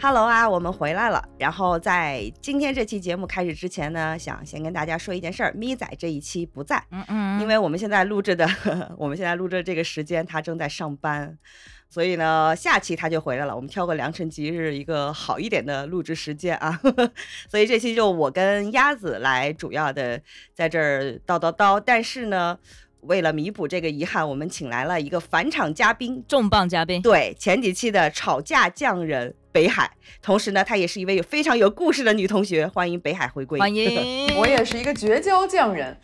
Hello 啊，我们回来了。然后在今天这期节目开始之前呢，想先跟大家说一件事儿，咪仔这一期不在，嗯嗯，因为我们现在录制的，我们现在录制这个时间，他正在上班，所以呢，下期他就回来了。我们挑个良辰吉日，一个好一点的录制时间啊。所以这期就我跟鸭子来主要的在这儿叨叨叨。但是呢，为了弥补这个遗憾，我们请来了一个返场嘉宾，重磅嘉宾，对前几期的吵架匠人北海，同时呢，她也是一位有非常有故事的女同学，欢迎北海回归，欢迎。我也是一个绝交匠人，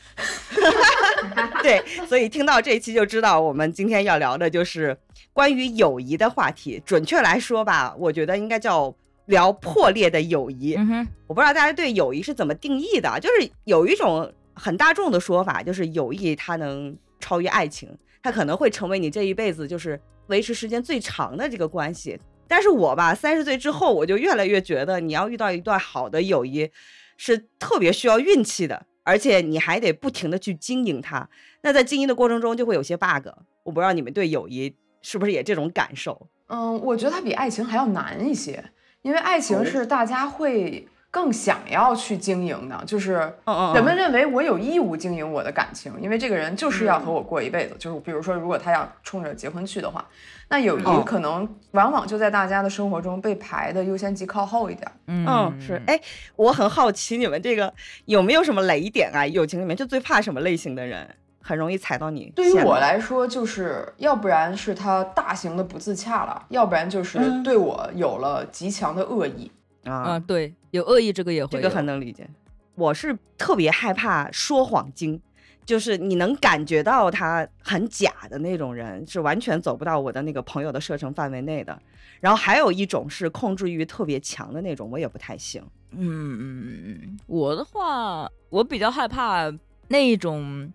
对，所以听到这一期就知道，我们今天要聊的就是关于友谊的话题。准确来说吧，我觉得应该叫聊破裂的友谊。嗯哼，我不知道大家对友谊是怎么定义的，就是有一种很大众的说法，就是友谊它能超越爱情，它可能会成为你这一辈子就是维持时间最长的这个关系。但是我吧，三十岁之后，我就越来越觉得，你要遇到一段好的友谊，是特别需要运气的，而且你还得不停的去经营它。那在经营的过程中，就会有些 bug。我不知道你们对友谊是不是也这种感受？嗯，我觉得它比爱情还要难一些，因为爱情是大家会更想要去经营呢，就是嗯嗯，人们认为我有义务经营我的感情，因为这个人就是要和我过一辈子。就是比如说，如果他要冲着结婚去的话，那友哦谊可能往往就在大家的生活中被排的优先级靠后一点。嗯，是，哎，我很好奇你们这个有没有什么雷点啊？友情里面就最怕什么类型的人，很容易踩到你。对于我，来说，就是要不然是他大型的不自洽了，要不然就是嗯对我有了极强的恶意。啊嗯，，对，有恶意，这个也会，这个很能理解。我是特别害怕说谎精，就是你能感觉到他很假的那种人，是完全走不到我的那个朋友的射程范围内的。然后还有一种是控制欲特别强的那种，我也不太行。嗯嗯嗯嗯，我的话，我比较害怕那一种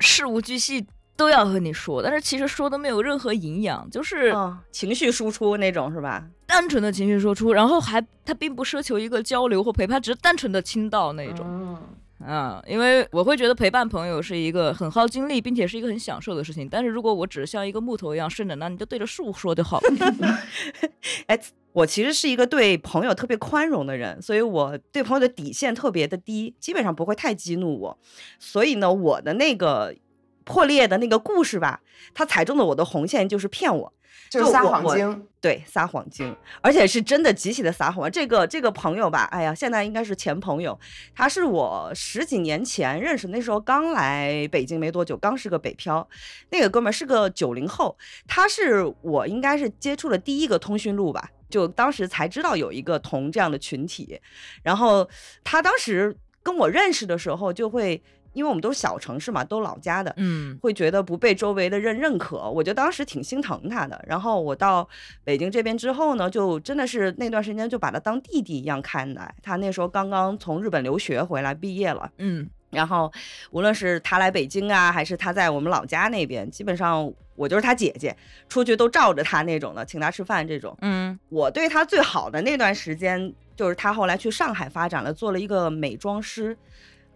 事无巨细都要和你说，但是其实说的没有任何营养，就是嗯，情绪输出那种是吧？单纯的情绪输出，然后还他并不奢求一个交流或陪伴，只是单纯的倾倒那种。嗯，啊，因为我会觉得陪伴朋友是一个很耗精力，并且是一个很享受的事情。但是如果我只是像一个木头一样顺着，那你就对着树说就好了。哎，我其实是一个对朋友特别宽容的人，所以我对朋友的底线特别的低，基本上不会太激怒我。所以呢，我的那个破裂的那个故事吧，他踩中了我的红线，就是骗我。就是撒谎精。对，撒谎精，而且是真的极其的撒谎。这个这个朋友吧，哎呀，现在应该是前朋友，他是我十几年前认识，那时候刚来北京没多久，刚是个北漂。那个哥们儿是个九零后，他是我应该是接触了第一个通讯录吧，就当时才知道有一个同这样的群体。然后他当时跟我认识的时候，就会因为我们都是小城市嘛，都老家的，嗯会觉得不被周围的人认可，我就当时挺心疼他的。然后我到北京这边之后呢，就真的是那段时间就把他当弟弟一样看待。他那时候刚刚从日本留学回来，毕业了。嗯然后无论是他来北京啊，还是他在我们老家那边，基本上我就是他姐姐，出去都罩着他那种的，请他吃饭这种。嗯我对他最好的那段时间，就是他后来去上海发展了，做了一个美妆师。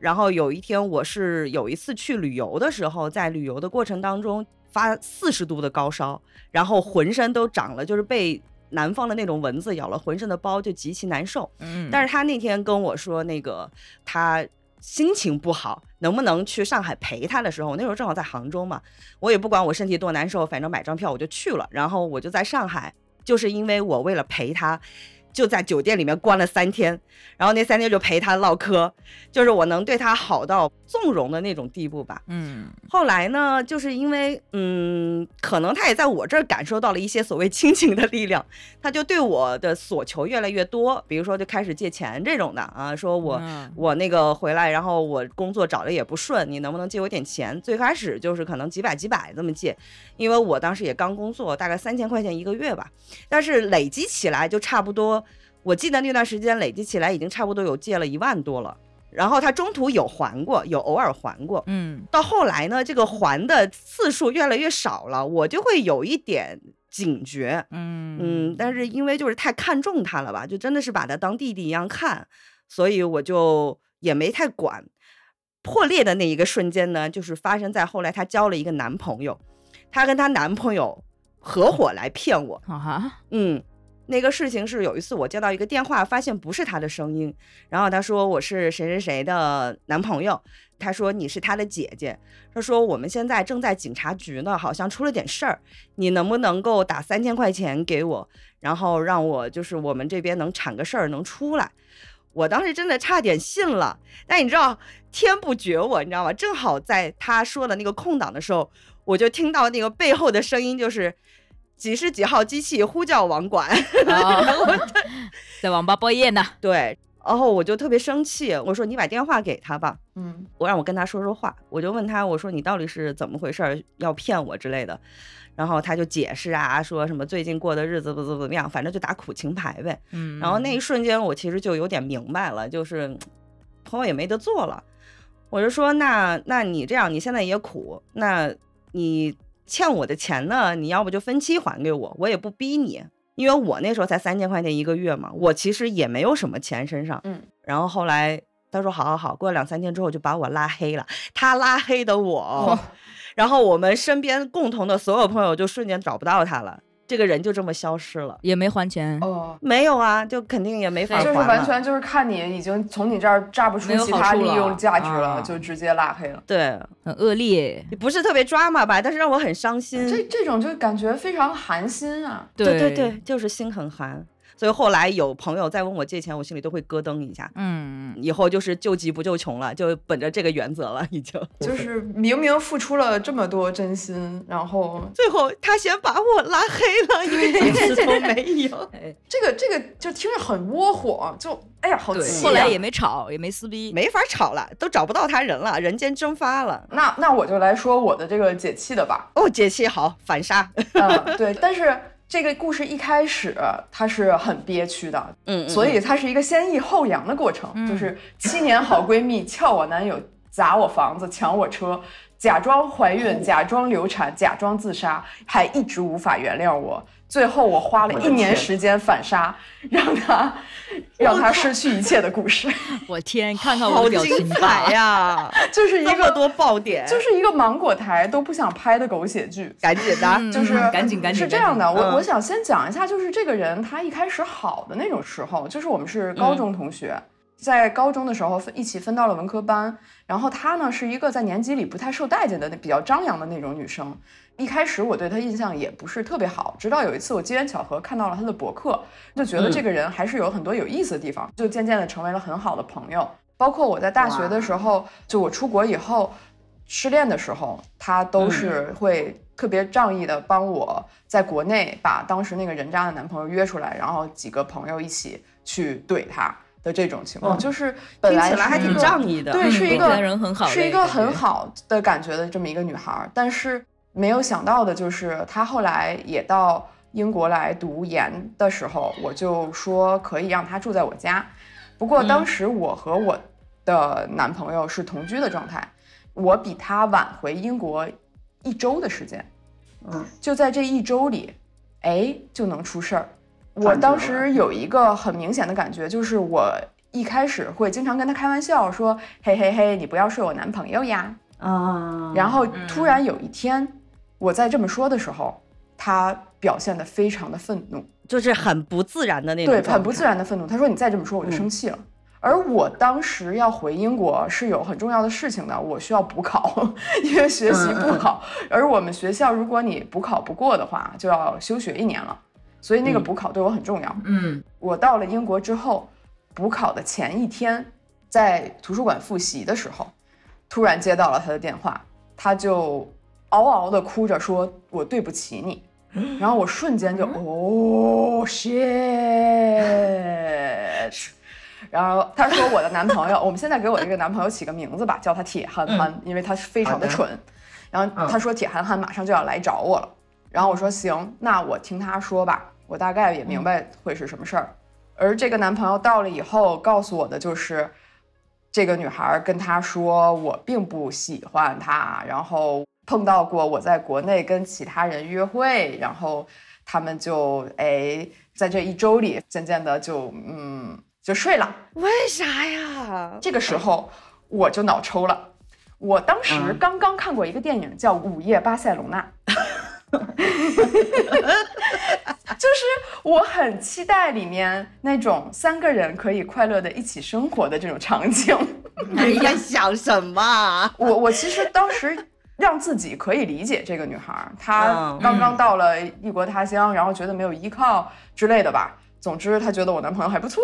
然后有一天，我是有一次去旅游的时候，在旅游的过程当中发四十度的高烧，然后浑身都长了，就是被南方的那种蚊子咬了，浑身的包就极其难受。嗯，但是他那天跟我说，那个他心情不好，能不能去上海陪他的时候，我那时候正好在杭州嘛，我也不管我身体多难受，反正买张票我就去了。然后我就在上海，就是因为我为了陪他。就在酒店里面关了三天，然后那三天就陪他唠嗑，就是我能对他好到纵容的那种地步吧。嗯后来呢，就是因为嗯，可能他也在我这儿感受到了一些所谓亲情的力量，他就对我的所求越来越多，比如说就开始借钱这种的啊，说我、嗯我那个回来，然后我工作找的也不顺，你能不能借我点钱？最开始就是可能几百几百这么借，因为我当时也刚工作，大概三千块钱一个月吧，但是累积起来就差不多，我记得那段时间累积起来已经差不多有借了一万多了。然后他中途有还过，有偶尔还过，嗯到后来呢，这个还的次数越来越少了，我就会有一点警觉，嗯嗯，但是因为就是太看重他了吧，就真的是把他当弟弟一样看，所以我就也没太管。破裂的那一个瞬间呢，就是发生在后来她交了一个男朋友，她跟她男朋友合伙来骗我，啊哈嗯，那个事情是有一次我接到一个电话，发现不是他的声音，然后他说我是谁谁谁的男朋友，他说你是他的姐姐，他说我们现在正在警察局呢，好像出了点事儿，你能不能够打三千块钱给我，然后让我就是我们这边能铲个事儿能出来。我当时真的差点信了，但你知道天不绝我，你知道吗？正好在他说的那个空档的时候，我就听到那个背后的声音，就是几十几号机器呼叫网管，啊在网吧包夜呢。对，然后我就特别生气，我说你把电话给他吧，嗯我让我跟他说说话，我就问他，我说你到底是怎么回事儿，要骗我之类的，然后他就解释啊，说什么最近过的日子不怎么怎么样，反正就打苦情牌呗。嗯，然后那一瞬间，我其实就有点明白了，就是朋友也没得做了。我就说，那那你这样，你现在也苦，那你欠我的钱呢？你要不就分期还给我，我也不逼你，因为我那时候才三千块钱一个月嘛，我其实也没有什么钱身上。嗯，然后后来他说好好好，过了两三天之后就把我拉黑了，他拉黑的我，然后我们身边共同的所有朋友就瞬间找不到他了，这个人就这么消失了。也没还钱。哦，没有啊，就肯定也没法还。就是完全就是看你已经从你这儿榨不出其他利用价值了，啊就直接拉黑了。对，很恶劣。也不是特别抓马吧，但是让我很伤心。这这种就感觉非常寒心啊！对对对，就是心很寒。所以后来有朋友再问我借钱，我心里都会咯噔一下。嗯，以后就是救急不救穷了，就本着这个原则了，已经。就是明明付出了这么多真心，然后 最后他先把我拉黑了，一个解释都没 有。这个这个就听着很窝火，就哎呀好，气、啊。后来也没吵，也没撕逼。没法吵了，都找不到他人了，人间蒸发了。那那我就来说我的这个解气的吧。哦，解气好，反杀。嗯，对，但是这个故事一开始它是很憋屈的，嗯，所以它是一个先抑后扬的过程，就是七年好闺蜜撬我男友，砸我房子，抢我车。假装怀孕，假装流产，假装自杀，还一直无法原谅我。最后我花了一年时间反杀，让他让他失去一切的故事，我天，看看我好的表情精彩吧。呀！就是一个多爆点，就是一个芒果台都不想拍的狗血剧。赶紧的。嗯就是赶紧赶紧是这样的，我我想先讲一下，就是这个人他一开始好的那种时候，就是我们是高中同学，在高中的时候分一起分到了文科班，然后她呢是一个在年级里不太受待见的、比较张扬的那种女生。一开始我对她印象也不是特别好，直到有一次我机缘巧合看到了她的博客，就觉得这个人还是有很多有意思的地方，就渐渐的成为了很好的朋友。包括我在大学的时候，就我出国以后失恋的时候，她都是会特别仗义的帮我在国内把当时那个人渣的男朋友约出来，然后几个朋友一起去怼他的这种情况，哦就是本来听起来还挺仗义的。对，嗯是一个人很好是一个很好的感觉的这么一个女孩儿。但是没有想到的就是，她后来也到英国来读研的时候，我就说可以让她住在我家。不过当时我和我的男朋友是同居的状态，我比他晚回英国一周的时间。嗯，就在这一周里，哎，就能出事儿。我当时有一个很明显的感觉，就是我一开始会经常跟他开玩笑说：“嘿嘿嘿，你不要睡我男朋友呀。啊，然后突然有一天，我在这么说的时候，他表现得非常的愤怒，就是很不自然的那种对，很不自然的愤怒。他说：“你再这么说，我就生气了。而我当时要回英国是有很重要的事情的，我需要补考，因为学习不好。而我们学校，如果你补考不过的话，就要休学一年了。所以那个补考对我很重要。嗯，我到了英国之后，补考的前一天，在图书馆复习的时候，突然接到了他的电话，他就嗷嗷的哭着说：“我对不起你。”然后我瞬间就哦 shit。然后他说我的男朋友，我们现在给我这个男朋友起个名字吧，叫他铁憨憨，因为他是非常的蠢。然后他说铁憨憨马上就要来找我了。然后我说行，那我听他说吧，我大概也明白会是什么事儿。而这个男朋友到了以后，告诉我的就是，这个女孩跟他说我并不喜欢他，然后碰到过我在国内跟其他人约会，然后他们就哎在这一周里渐渐的就嗯就睡了。为啥呀？这个时候我就脑抽了。我当时嗯刚刚看过一个电影叫《午夜巴塞隆纳》，就是我很期待里面那种三个人可以快乐的一起生活的这种场景。你在想什么？我我其实当时让自己可以理解这个女孩，她嗯刚刚到了异国他乡，然后觉得没有依靠之类的吧。总之，她觉得我男朋友还不错，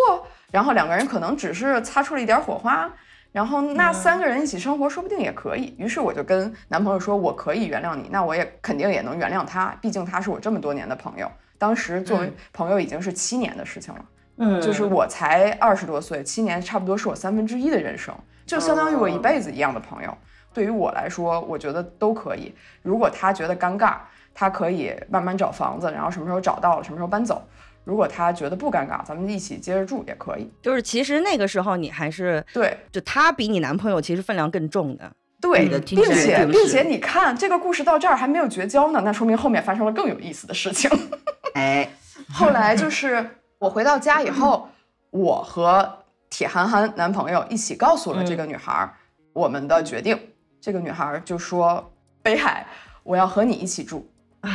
然后两个人可能只是擦出了一点火花。然后那三个人一起生活，说不定也可以。于是我就跟男朋友说，我可以原谅你，那我也肯定也能原谅他，毕竟他是我这么多年的朋友。当时作为朋友已经是七年的事情了。嗯就是我才二十多岁，七年差不多是我三分之一的人生，就相当于我一辈子一样的朋友。对于我来说，我觉得都可以。如果他觉得尴尬，他可以慢慢找房子，然后什么时候找到了，什么时候搬走。如果他觉得不尴尬，咱们一起接着住也可以。就是其实那个时候你还是，对就他比你男朋友其实分量更重的。对你的，并且并且你看这个故事到这儿还没有绝交呢，那说明后面发生了更有意思的事情。哎，后来就是我回到家以后，我和铁憨憨男朋友一起告诉了这个女孩儿我们的决定。这个女孩儿就说：“北海，我要和你一起住。”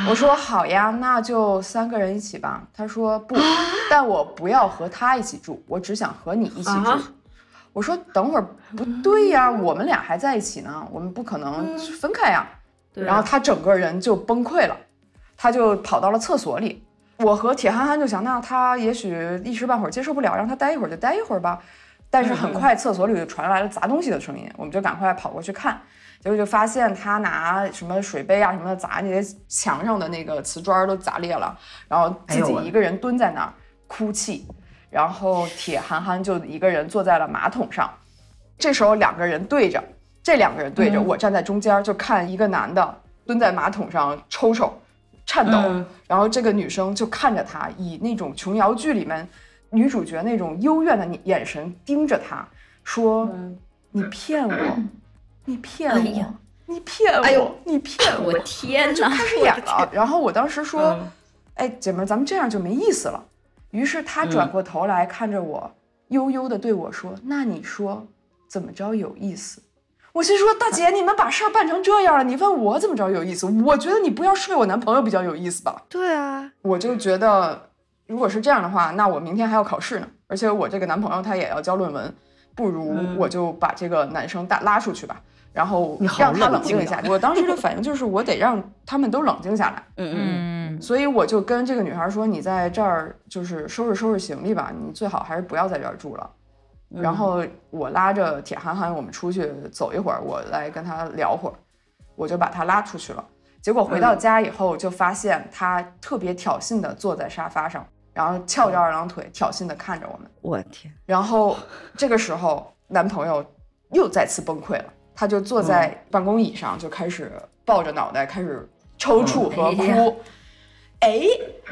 我说：“好呀，那就三个人一起吧。”他说：“不，但我不要和他一起住，我只想和你一起住。啊我说：“等会儿不对呀，我们俩还在一起呢，我们不可能分开呀。然后他整个人就崩溃了，他就跑到了厕所里。我和铁憨憨就想，那他也许一时半会儿接受不了，让他待一会儿就待一会儿吧。但是很快厕所里就传来了砸东西的声音，我们就赶快跑过去看，结果就发现他拿什么水杯啊什么的砸那些墙上的那个瓷砖都砸裂了，然后自己一个人蹲在那儿哭泣，然后铁憨憨就一个人坐在了马桶上。这时候两个人对着，这两个人对着，嗯。我站在中间，就看一个男的蹲在马桶上抽抽、颤抖，嗯。然后这个女生就看着他，以那种琼瑶剧里面女主角那种幽怨的眼神盯着他，说：“嗯你骗我，你骗我，哎你骗我，哎呦你骗我。我天哪！就开始演了。然后我当时说：“嗯哎，姐们儿，咱们这样就没意思了。”于是他转过头来看着我，悠悠的对我说：“那你说怎么着有意思？”我心说：“大姐，你们把事儿办成这样了，你问我怎么着有意思？我觉得你不要睡我男朋友比较有意思吧。”对啊，我就觉得，如果是这样的话，那我明天还要考试呢，而且我这个男朋友他也要交论文，不如嗯我就把这个男生带拉出去吧，然后你让他冷静一下。我当时的反应就是，我得让他们都冷静下来，嗯嗯嗯，所以我就跟这个女孩说：“你在这儿就是收拾收拾行李吧，你最好还是不要在这儿住了。”嗯，然后我拉着铁憨憨，我们出去走一会儿，我来跟他聊会儿，我就把他拉出去了。结果回到家以后，就发现他特别挑衅的坐在沙发上，然后翘着二郎腿，挑衅的看着我们。我天，然后这个时候，男朋友又再次崩溃了，他就坐在办公椅上，就开始抱着脑袋开始抽搐和哭。哎，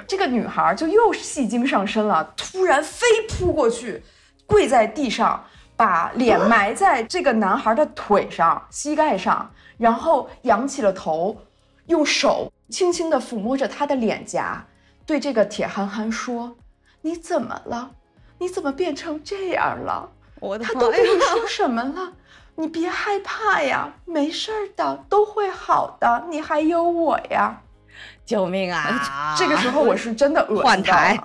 这个女孩就又戏精上身了，突然飞扑过去，跪在地上，把脸埋在这个男孩的腿上、膝盖上，然后仰起了头，用手轻轻地抚摸着他的脸颊，对这个铁憨憨说：“你怎么了？你怎么变成这样了？我的他都！跟你说什么了？你别害怕呀，没事儿的，都会好的，你还有我呀。救命啊！这个时候我是真的恶心换台，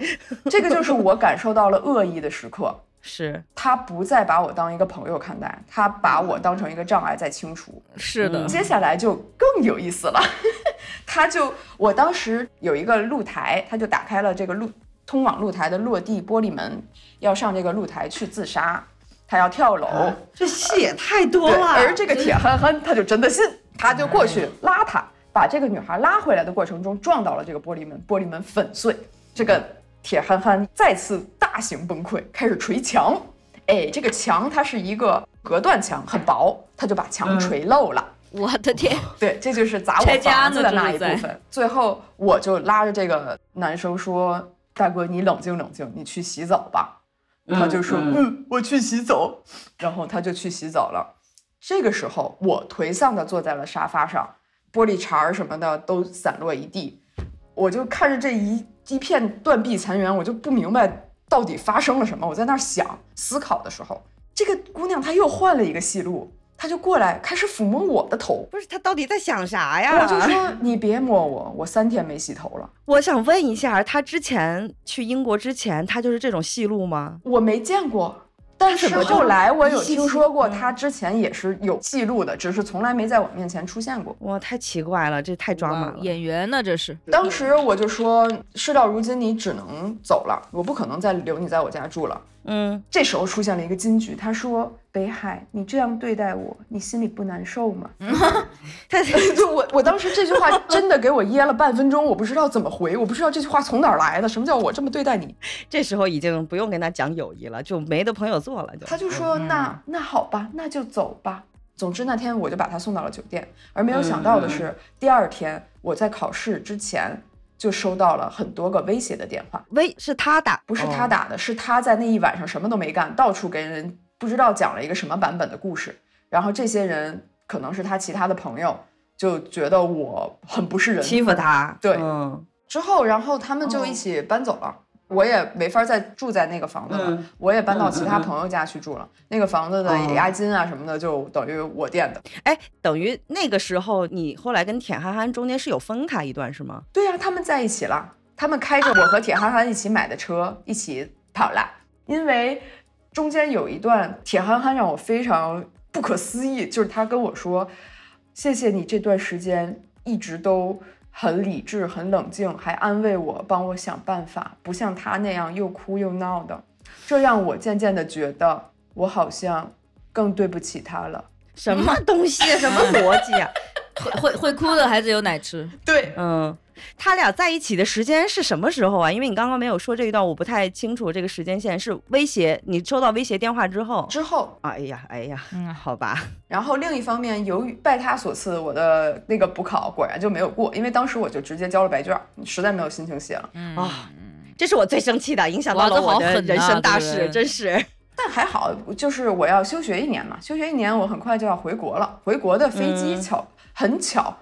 这个就是我感受到了恶意的时刻。是他不再把我当一个朋友看待，他把我当成一个障碍在清除。是的，接下来就更有意思了，他就我当时有一个露台，他就打开了这个露通往露台的落地玻璃门，要上这个露台去自杀，他要跳楼。这戏也太多，了。而这个铁憨憨他就真的信，他就过去拉他，把这个女孩拉回来的过程中撞到了这个玻璃门，玻璃门粉碎，这个铁憨憨再次大型崩溃，开始捶墙。哎，这个墙它是一个隔断墙，很薄，他就把墙捶漏了。我的天，对，这就是砸我家房子的那一部分。最后，我就拉着这个男生说：“大哥，你冷静冷静，你去洗澡吧。”他就说：“嗯嗯，我去洗澡。”然后他就去洗澡了。这个时候，我颓丧的坐在了沙发上，玻璃碴儿什么的都散落一地。我就看着这一一片断壁残垣，我就不明白到底发生了什么。我在那儿想思考的时候，这个姑娘她又换了一个戏路，他就过来开始抚摸我的头。不是他到底在想啥呀？我就说你别摸我，我三天没洗头了。我想问一下，他之前去英国之前，他就是这种戏路吗？我没见过。但是后来我有听说过，他之前也是有记录的，只是从来没在我面前出现过。哇，太奇怪了，这太抓马了。演员呢？这是。当时我就说，事到如今，你只能走了，我不可能再留你在我家住了。嗯，这时候出现了一个金句，他说：“北海，你这样对待我，你心里不难受吗？” 他就 我我当时这句话真的给我噎了半分钟，我不知道怎么回，我不知道这句话从哪儿来的，什么叫我这么对待你？这时候已经不用跟他讲友谊了，就没得朋友做了。就他就说：“那那好吧，那就走吧。”总之那天我就把他送到了酒店，而没有想到的是，第二天我在考试之前。就收到了很多个威胁的电话，威是他打，不是他打的，是他在那一晚上什么都没干，到处给人不知道讲了一个什么版本的故事，然后这些人可能是他其他的朋友，就觉得我很不是人，欺负他，对，之后然后他们就一起搬走了。我也没法再住在那个房子了，我也搬到其他朋友家去住了。那个房子的押金啊什么的，就等于我垫的。哎，等于那个时候你后来跟铁憨憨中间是有分开一段是吗？对呀，他们在一起了。他们开着我和铁憨憨一起买的车一起跑了。因为中间有一段，铁憨憨让我非常不可思议，就是他跟我说：“谢谢你这段时间一直都。”很理智，很冷静，还安慰我，帮我想办法，不像他那样又哭又闹的。这让我渐渐的觉得，我好像更对不起他了。什么东西？什么逻辑啊？会会会哭的孩子有奶吃。对，嗯。他俩在一起的时间是什么时候啊？因为你刚刚没有说这一段，我不太清楚这个时间线。是威胁你收到威胁电话之后？之后。哎呀，哎呀，嗯，好吧。然后另一方面，由于拜他所赐，我的那个补考果然就没有过，因为当时我就直接交了白卷，实在没有心情写了。啊，这是我最生气的，影响到了我的人生大事，真是。但还好，就是我要休学一年嘛，休学一年，我很快就要回国了。回国的飞机巧很巧。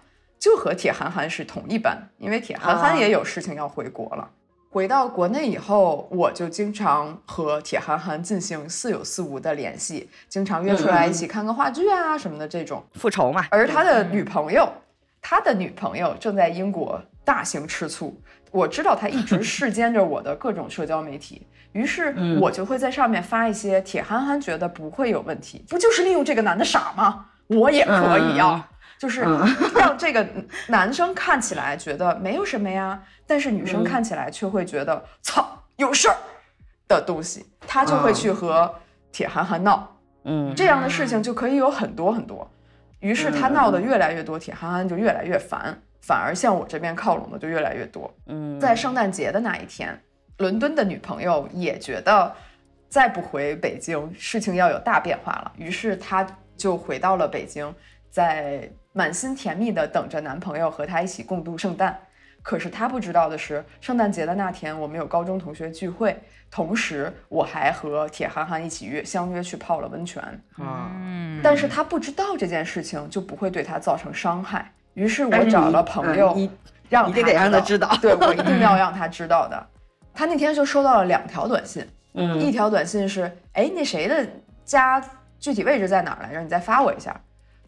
就和铁憨憨是同一班，因为铁憨憨也有事情要回国了。回到国内以后，我就经常和铁憨憨进行似有似无的联系，经常约出来一起看个话剧啊什么的这种复仇嘛。而他的女朋友，他的女朋友正在英国大型吃醋，我知道他一直 视奸着我的各种社交媒体，于是我就会在上面发一些铁憨憨觉得不会有问题，不就是利用这个男的傻吗？我也可以啊。就是 让这个男生看起来觉得没有什么呀，但是女生看起来却会觉得操有事儿的东西，他就会去和铁憨憨闹，嗯，这样的事情就可以有很多很多。于是他闹得越来越多，铁憨憨就越来越烦，反而向我这边靠拢的就越来越多。嗯，在圣诞节的那一天，伦敦的女朋友也觉得再不回北京，事情要有大变化了，于是她就回到了北京，在。满心甜蜜的等着男朋友和她一起共度圣诞，可是她不知道的是，圣诞节的那天我们有高中同学聚会，同时我还和铁憨憨一起约相约去泡了温泉啊。但是她不知道这件事情就不会对她造成伤害，于是我找了朋友，让一定得让他知道，对我一定要让他知道的。他那天就收到了两条短信，嗯，一条短信是，哎，那谁的家具体位置在哪儿来着？你再发我一下。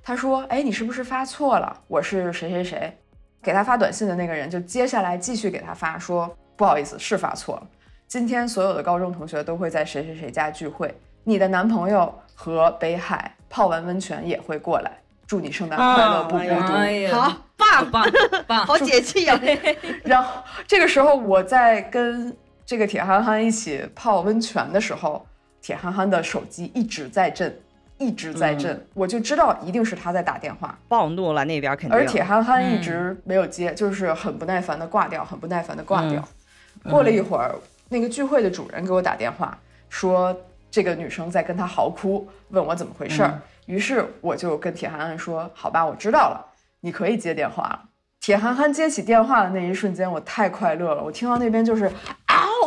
他说：“哎，你是不是发错了？我是谁谁谁，给他发短信的那个人，就接下来继续给他发，说不好意思，是发错了。今天所有的高中同学都会在谁谁谁家聚会，你的男朋友和北海泡完温泉也会过来，祝你圣诞快乐，不孤独。好棒棒棒，好解气呀！然后这个时候我在跟这个铁憨憨一起泡温泉的时候，铁憨憨的手机一直在震。”一直在震，我就知道一定是他在打电话，暴怒了那边肯定。而铁憨憨一直没有接，就是很不耐烦的挂掉，很不耐烦的挂掉。过了一会儿，那个聚会的主人给我打电话，说这个女生在跟他嚎哭，问我怎么回事儿。于是我就跟铁憨憨说：“好吧，我知道了，你可以接电话了。”铁憨憨接起电话的那一瞬间，我太快乐了，我听到那边就是。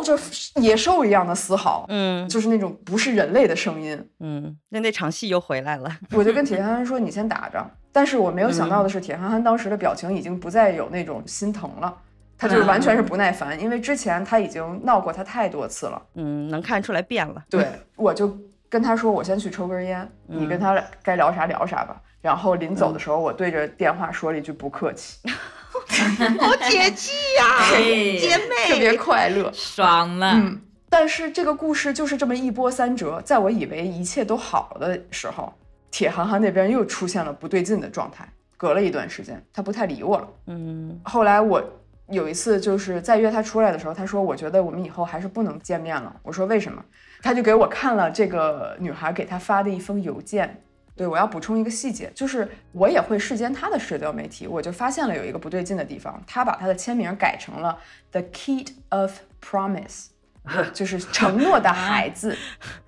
就是野兽一样的嘶嚎，嗯，就是那种不是人类的声音，嗯，那那场戏又回来了。我就跟铁憨憨说：“你先打着。”但是我没有想到的是，铁憨憨当时的表情已经不再有那种心疼了，他就是完全是不耐烦，因为之前他已经闹过他太多次了，嗯，能看出来变了。对，我就跟他说我先去抽根烟，你跟嗯他该聊啥聊啥吧。然后临走的时候，我对着电话说了一句不客气，好解气呀、嘿姐妹，特别快乐。爽了。嗯，但是这个故事就是这么一波三折，在我以为一切都好的时候，铁憨憨那边又出现了不对劲的状态。隔了一段时间，他不太理我了。嗯后来我有一次就是在约他出来的时候，他说：“我觉得我们以后还是不能见面了。”我说：“为什么？”他就给我看了这个女孩给他发的一封邮件。对我要补充一个细节，就是我也会视奸他的社交媒体，我就发现了有一个不对劲的地方，他把他的签名改成了 The Kid of Promise，就是承诺的孩子，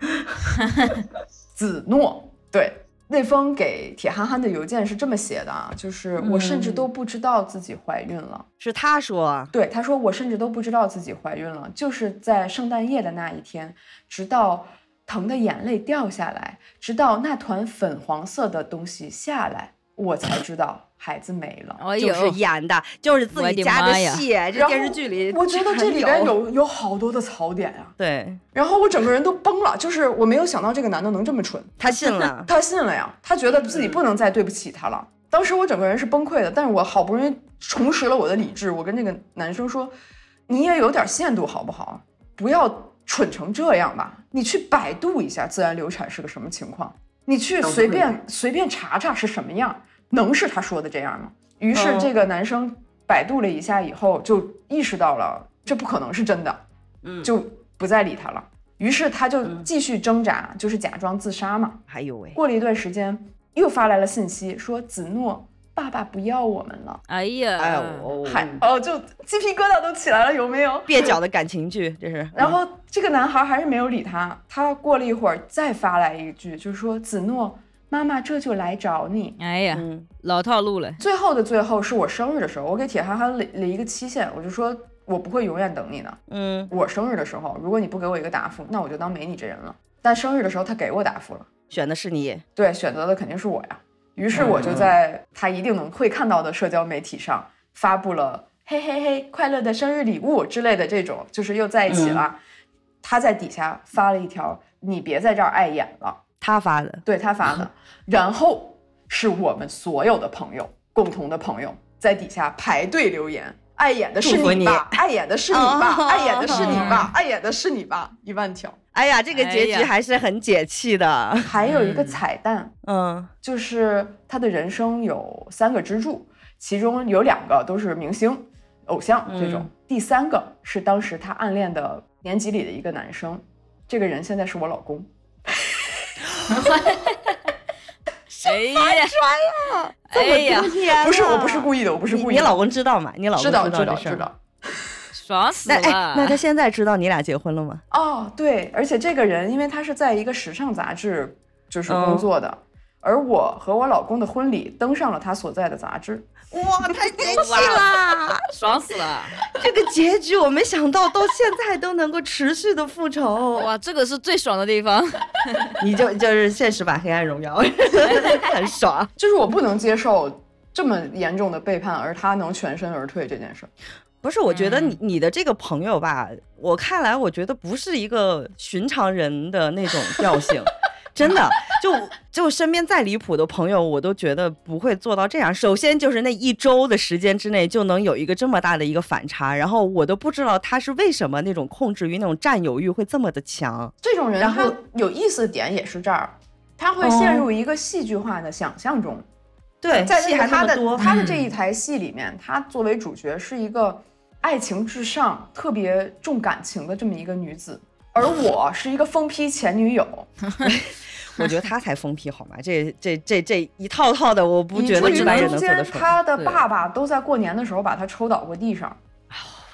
子诺。对，那封给铁憨憨的邮件是这么写的啊，就是我甚至都不知道自己怀孕了。是他说，对，他说我甚至都不知道自己怀孕了，就是在圣诞夜的那一天，直到疼的眼泪掉下来，直到那团粉黄色的东西下来，我才知道孩子没了。就是演的，就是自己加的戏，这电视剧里我觉得这里边有有好多的槽点呀、对然后我整个人都崩了，就是我没有想到这个男的能这么蠢，他信了，他信了呀，他觉得自己不能再对不起他了。当时我整个人是崩溃的，但是我好不容易重拾了我的理智，我跟这个男生说：“你也有点限度好不好？不要蠢成这样吧。你去百度一下自然流产是个什么情况，你去随便随便查查是什么样，能是他说的这样吗？”于是嗯这个男生百度了一下以后，就意识到了这不可能是真的，嗯，就不再理他了。于是他就嗯继续挣扎，就是假装自杀嘛。还有喂，过了一段时间，又发来了信息，说子诺爸爸不要我们了。哎呀，哎呦，还哦，就鸡皮疙瘩都起来了，有没有？蹩脚的感情剧，这是。然后这个男孩还是没有理他，他过了一会儿再发来一句，就是说子诺，妈妈这就来找你。哎呀，嗯老套路了。最后的最后是我生日的时候，我给铁憨憨理了一个期限，我就说我不会永远等你的。嗯我生日的时候，如果你不给我一个答复，那我就当没你这人了。但生日的时候他给我答复了。选的是你，对，选择的肯定是我呀。于是我就在他一定能会看到的社交媒体上发布了“嘿嘿嘿，快乐的生日礼物”之类的这种，就是又在一起了。他在底下发了一条：“你别在这儿碍眼了。他发的”，对他发的，然后是我们所有的朋友，共同的朋友在底下排队留言。碍眼的是你吧？碍眼的是你吧？哦碍眼的是你吧？碍眼的是你吧？一万条。哎呀，这个结局还是很解气的。还有一个嗯彩蛋，嗯就是他的人生有三个支柱，其中有两个都是明星、偶像这种，嗯第三个是当时他暗恋的年级里的一个男生，这个人现在是我老公。谁呀？哎呀，天不是，我不是故意的，我不是故意的。你你老公知道吗？你老公知道这事儿吗。知道知道。爽死那！那他现在知道你俩结婚了吗？哦，对，而且这个人因为他是在一个时尚杂志就是嗯工作的，而我和我老公的婚礼登上了他所在的杂志。哇，太 解气了！爽死了！这个结局我没想到，到现在都能够持续的复仇。哇，这个是最爽的地方。你就就是现实版《黑暗荣耀》，很爽。就是我不能接受这么严重的背叛，而他能全身而退这件事儿。不是，我觉得你嗯你的这个朋友吧，我看来我觉得不是一个寻常人的那种调性，真的，就就身边再离谱的朋友，我都觉得不会做到这样。首先就是那一周的时间之内就能有一个这么大的一个反差，然后我都不知道他是为什么那种控制欲、那种占有欲会这么的强。这种人然后有意思的点也是这儿，他会陷入一个戏剧化的想象中。对，在他的他的这一台戏里面，他作为主角是一个爱情至上、特别重感情的这么一个女子，而我是一个疯批前女友，我觉得他才疯批好吗？这这这这一套套的，我不觉得一般人能做得出来。他的爸爸都在过年的时候把他抽倒过地上。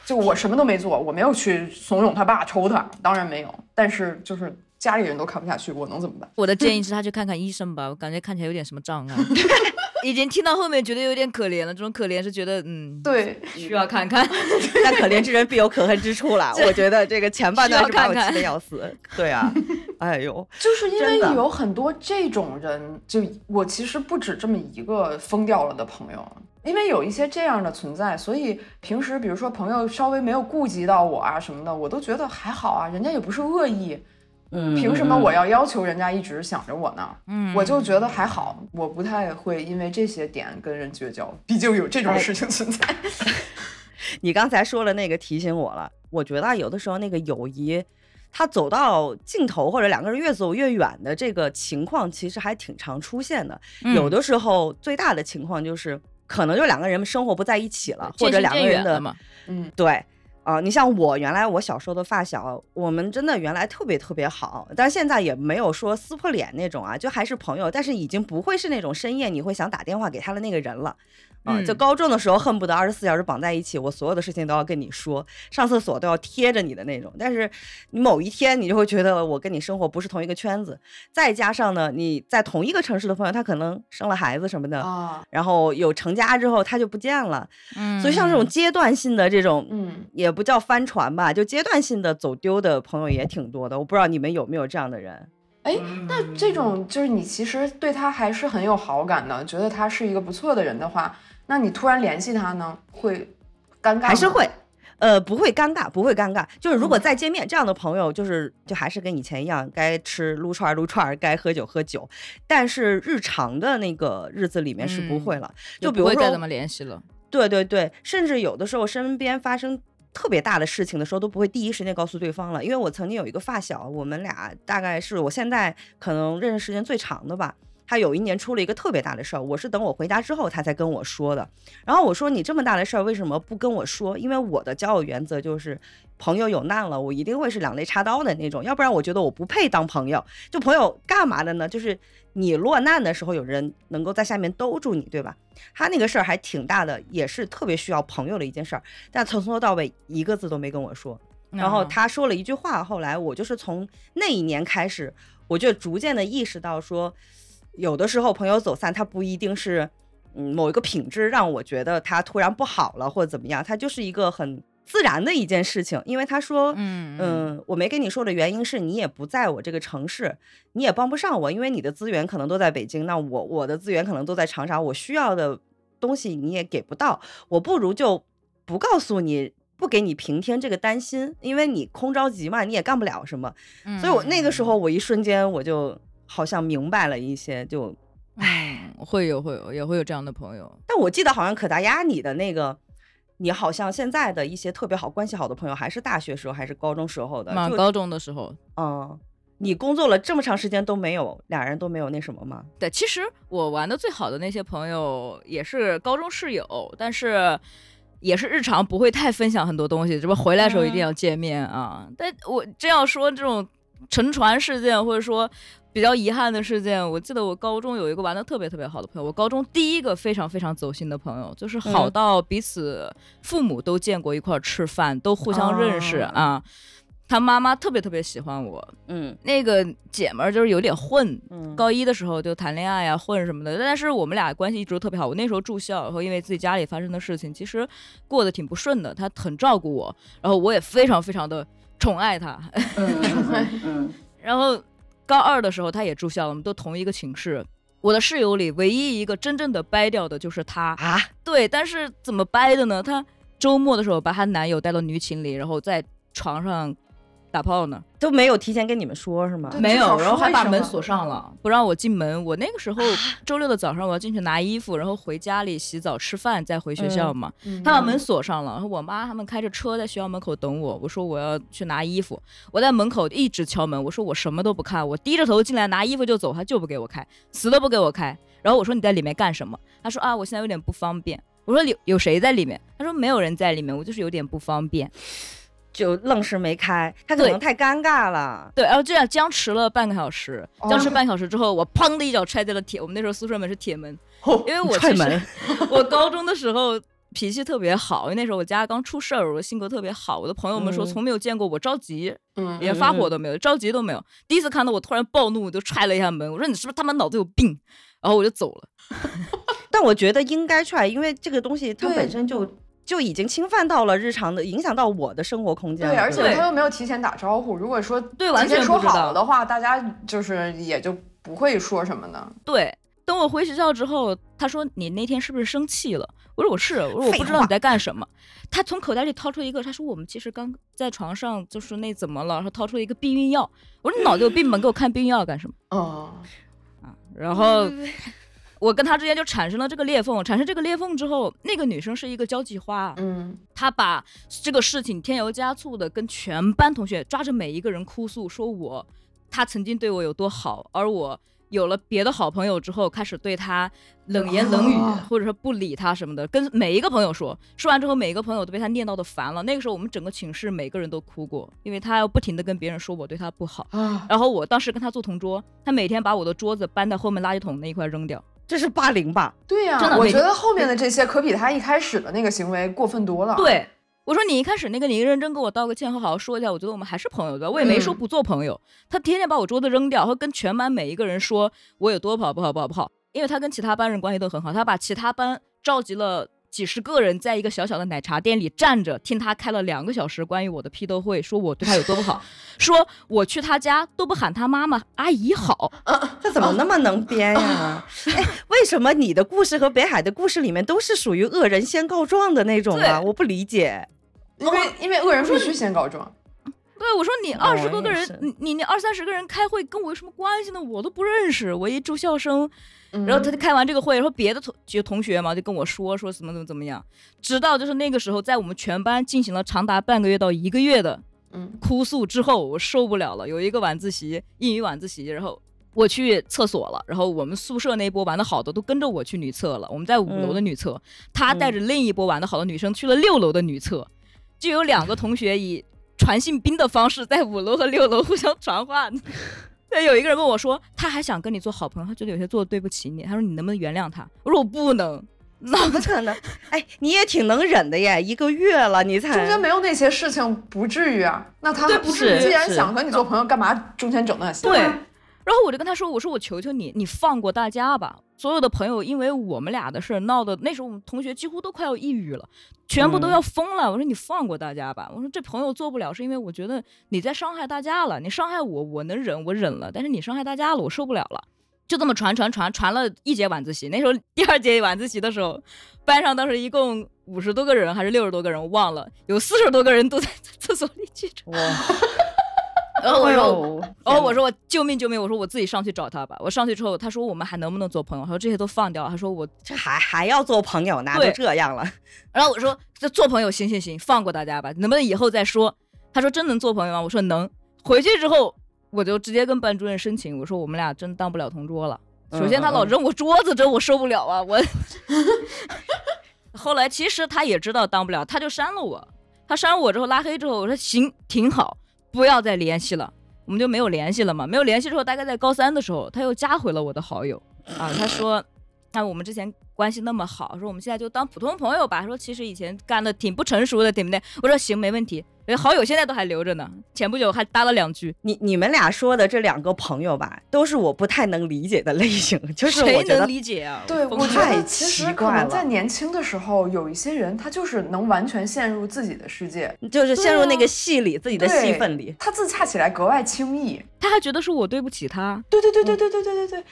就我什么都没做，我没有去怂恿他爸抽他，当然没有。但是就是家里人都看不下去，我能怎么办？我的建议是他去看看医生吧，我感觉看起来有点什么障碍。已经听到后面觉得有点可怜了，这种可怜是觉得嗯，对，需要看看。但可怜之人必有可恨之处啦。我觉得这个前半段是把我气得要死。对啊，哎呦，就是因为有很多这种人，就我其实不止这么一个疯掉了的朋友，因为有一些这样的存在，所以平时比如说朋友稍微没有顾及到我啊什么的，我都觉得还好啊，人家也不是恶意，嗯凭什么我要要求人家一直想着我呢？嗯我就觉得还好，我不太会因为这些点跟人绝交，毕竟有这种事情存在。你刚才说了那个提醒我了，我觉得啊有的时候那个友谊，它走到尽头或者两个人越走越远的这个情况，其实还挺常出现的。嗯有的时候最大的情况就是，可能就两个人生活不在一起了，或者两个人的嗯，对。啊、你像我原来我小时候的发小，我们真的原来特别特别好，但现在也没有说撕破脸那种啊，就还是朋友，但是已经不会是那种深夜你会想打电话给他的那个人了。啊、就嗯高中的时候恨不得二十四小时绑在一起，我所有的事情都要跟你说，上厕所都要贴着你的那种。但是你某一天你就会觉得我跟你生活不是同一个圈子，再加上呢，你在同一个城市的朋友，他可能生了孩子什么的，啊，然后有成家之后他就不见了，嗯所以像这种阶段性的这种，嗯，也不叫翻船吧，就阶段性的走丢的朋友也挺多的。我不知道你们有没有这样的人？哎，那这种就是你其实对他还是很有好感的，觉得他是一个不错的人的话，那你突然联系他呢，会尴尬吗？还是会，呃，不会尴尬，不会尴尬。就是如果再见面，这样的朋友，就是就还是跟以前一样，该吃撸串儿撸串儿，该喝酒喝酒。但是日常的那个日子里面是不会了。就比如说不会再怎么联系了。对对对，甚至有的时候身边发生特别大的事情的时候，都不会第一时间告诉对方了。因为我曾经有一个发小，我们俩大概是我现在可能认识时间最长的吧。他有一年出了一个特别大的事儿，我是等我回家之后他才跟我说的。然后我说你这么大的事儿为什么不跟我说？因为我的交友原则就是，朋友有难了，我一定会是两肋插刀的那种，要不然我觉得我不配当朋友。就朋友干嘛的呢？就是你落难的时候有人能够在下面兜住你，对吧？他那个事儿还挺大的，也是特别需要朋友的一件事儿，但从头到尾一个字都没跟我说。然后嗯他说了一句话，后来我就是从那一年开始，我就逐渐的意识到说，有的时候朋友走散，他不一定是嗯某一个品质让我觉得他突然不好了或者怎么样，他就是一个很自然的一件事情。因为他说，嗯嗯，我没跟你说的原因是你也不在我这个城市，你也帮不上我，因为你的资源可能都在北京，那我我的资源可能都在长沙，我需要的东西你也给不到，我不如就不告诉你，不给你平添这个担心，因为你空着急嘛，你也干不了什么。嗯所以我那个时候，我一瞬间我就好像明白了一些，就，唉，会有会有也会有这样的朋友。但我记得好像可达鸭你的那个。你好像现在的一些特别好关系好的朋友，还是大学时候还是高中时候的？就嘛高中的时候，嗯，你工作了这么长时间都没有，俩人都没有那什么吗？对，其实我玩的最好的那些朋友也是高中室友，但是也是日常不会太分享很多东西，这不回来的时候一定要见面啊。但我真要说这种沉船事件，或者说比较遗憾的事件，我记得我高中有一个玩的特别特别好的朋友，我高中第一个非常非常走心的朋友，就是好嗯到彼此父母都见过一块儿吃饭，都互相认识哦啊。他妈妈特别特别喜欢我，嗯那个姐们儿就是有点混，嗯，高一的时候就谈恋爱呀、混什么的，但是我们俩关系一直都特别好。我那时候住校，然后因为自己家里发生的事情，其实过得挺不顺的。他很照顾我，然后我也非常非常的宠爱他。嗯嗯嗯 然后高二的时候他也住校，我们都同一个寝室。我的室友里唯一一个真正的掰掉的就是他，啊，对，但是怎么掰的呢？她周末的时候把她男友带到女寝里，然后在床上打炮呢。都没有提前跟你们说是吗？没有，然后还把门锁上了，不让我进门。我那个时候周六的早上我要进去拿衣服，然后回家里洗澡吃饭，再回学校嘛。嗯他把门锁上了，然后我妈他们开着车在学校门口等我。我说我要去拿衣服，我在门口一直敲门。我说我什么都不看，我低着头进来拿衣服就走，他就不给我开，死都不给我开。然后我说你在里面干什么？他说啊，我现在有点不方便。我说有有谁在里面？他说没有人在里面，我就是有点不方便。就愣是没开，他可能太尴尬了。对，然后这样僵持了半个小时，僵持哦半小时之后，我砰的一脚踹在了铁，我们那时候宿舍门是铁门，因为我踹门，我高中的时候脾气特别好，因为那时候我家刚出事儿，我性格特别好，我的朋友们说嗯从没有见过我着急，嗯连发火都没有，着急都没有。第一次看到我突然暴怒，我就踹了一下门，我说你是不是他妈脑子有病？然后我就走了。但我觉得应该踹，因为这个东西它本身就就已经侵犯到了日常的，影响到我的生活空间了。对，而且他又没有提前打招呼。如果说对完全说全不知道好了的话，大家就是也就不会说什么呢。对，等我回学校之后，他说你那天是不是生气了？我说我是，我说我不知道你在干什么。他从口袋里掏出一个，他说我们其实刚在床上就是那怎么了，然后掏出一个避孕药。我说你脑子有病吧？给我看避孕药干什么？嗯，啊，然后我跟他之间就产生了这个裂缝。产生这个裂缝之后，那个女生是一个交际花，嗯，她把这个事情添油加醋的跟全班同学抓着每一个人哭诉，说我她曾经对我有多好，而我有了别的好朋友之后，开始对她冷言冷语，哦或者说不理她什么的，跟每一个朋友说。说完之后，每一个朋友都被她念叨的烦了。那个时候，我们整个寝室每个人都哭过，因为她要不停的跟别人说我对她不好。啊，然后我当时跟她做同桌，她每天把我的桌子搬到后面垃圾桶那一块扔掉。这是霸凌吧？对呀、我觉得后面的这些可比他一开始的那个行为过分多了。，对，我说你一开始那个你认真跟我道个歉和好好说一下，我觉得我们还是朋友对吧？我也没说嗯不做朋友。他天天把我桌子扔掉，和跟全班每一个人说我有多不好不好不好不好，因为他跟其他班人关系都很好，他把其他班召集了。几十个人在一个小小的奶茶店里站着，听他开了两个小时关于我的批斗会，说我对他有多不好，说我去他家都不喊他妈妈阿姨好，他怎么那么能编呀？哎，为什么你的故事和北海的故事里面都是属于恶人先告状的那种啊？我不理解。因为因为恶人必须先告状。对，我说你哦二十多个人，你你你二三十个人开会，跟我有什么关系呢？我都不认识，我一住校生。然后他就开完这个会，然后别的同就同学嘛，就跟我说说怎么怎么怎么样。直到就是那个时候，在我们全班进行了长达半个月到一个月的嗯哭诉之后，我受不了了。有一个晚自习，英语晚自习，然后我去厕所了，然后我们宿舍那一波玩的好的都跟着我去女厕了。我们在五楼的女厕，他带着另一波玩的好的女生去了六楼的女厕，就有两个同学以传信兵的方式在五楼和六楼互相传话。对，有一个人问我说，他还想跟你做好朋友，他觉得有些做的对不起你，他说你能不能原谅他？我说我不能。那怎么可能？哎，你也挺能忍的耶，一个月了你才中间没有那些事情，不至于啊。那他对不是既然想和你做朋友，干嘛中间整那些？对，然后我就跟他说，我说我求求你，你放过大家吧。所有的朋友因为我们俩的事儿闹的，那时候我们同学几乎都快要抑郁了，全部都要疯了。我说你放过大家吧。我说这朋友做不了，是因为我觉得你在伤害大家了。你伤害我，我能忍，我忍了，但是你伤害大家了，我受不了了。就这么传传传传了一节晚自习。那时候第二节晚自习的时候，班上当时一共五十多个人还是六十多个人，我忘了，有四十多个人都在 厕所里聚着。哇，然后我说。说然后我说我救命救命！我说我自己上去找他吧。我上去之后，他说我们还能不能做朋友？他说这些都放掉。他说我，这还还要做朋友呢，都这样了，然后我说这做朋友行行行，放过大家吧，能不能以后再说？他说真能做朋友吗？我说能。回去之后，我就直接跟班主任申请，我说我们俩真当不了同桌了。首先他老扔我桌子，这我受不了啊！我 后来其实他也知道当不了，他就删了我。他删了我之后拉黑之后，我说行，挺好，不要再联系了。我们就没有联系了嘛。没有联系之后，大概在高三的时候，他又加回了我的好友啊。他说，那我们之前关系那么好，说我们现在就当普通朋友吧。说其实以前干的挺不成熟的，对不对？我说行，没问题。呃好友现在都还留着呢，前不久还搭了两句。你你们俩说的这两个朋友吧，都是我不太能理解的类型，就是谁能理解啊？对，我觉太得其实可奇怪了能在年轻的时候，有一些人他就是能完全陷入自己的世界，就是陷入那个戏里，自己的戏份里，他自洽起来格外轻易。他还觉得是我对不起他。对对对对对对对对对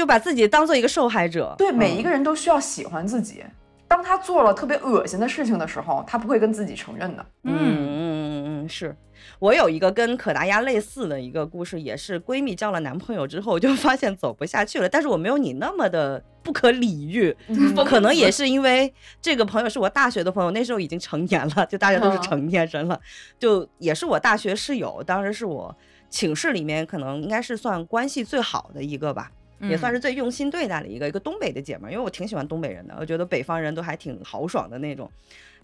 就把自己当做一个受害者。对，每一嗯个人都需要喜欢自己。当他做了特别恶心的事情的时候，他不会跟自己承认的。嗯嗯嗯嗯，是我有一个跟可达鸭类似的一个故事，也是闺蜜交了男朋友之后就发现走不下去了，但是我没有你那么的不可理喻，嗯可能也是因为这个朋友是我大学的朋友，那时候已经成年了，就大家都是嗯成年人了，就也是我大学室友，当时是我寝室里面可能应该是算关系最好的一个吧。也算是是最用心对待的一个一个东北的姐们儿，因为我挺喜欢东北人的，我觉得北方人都还挺豪爽的那种。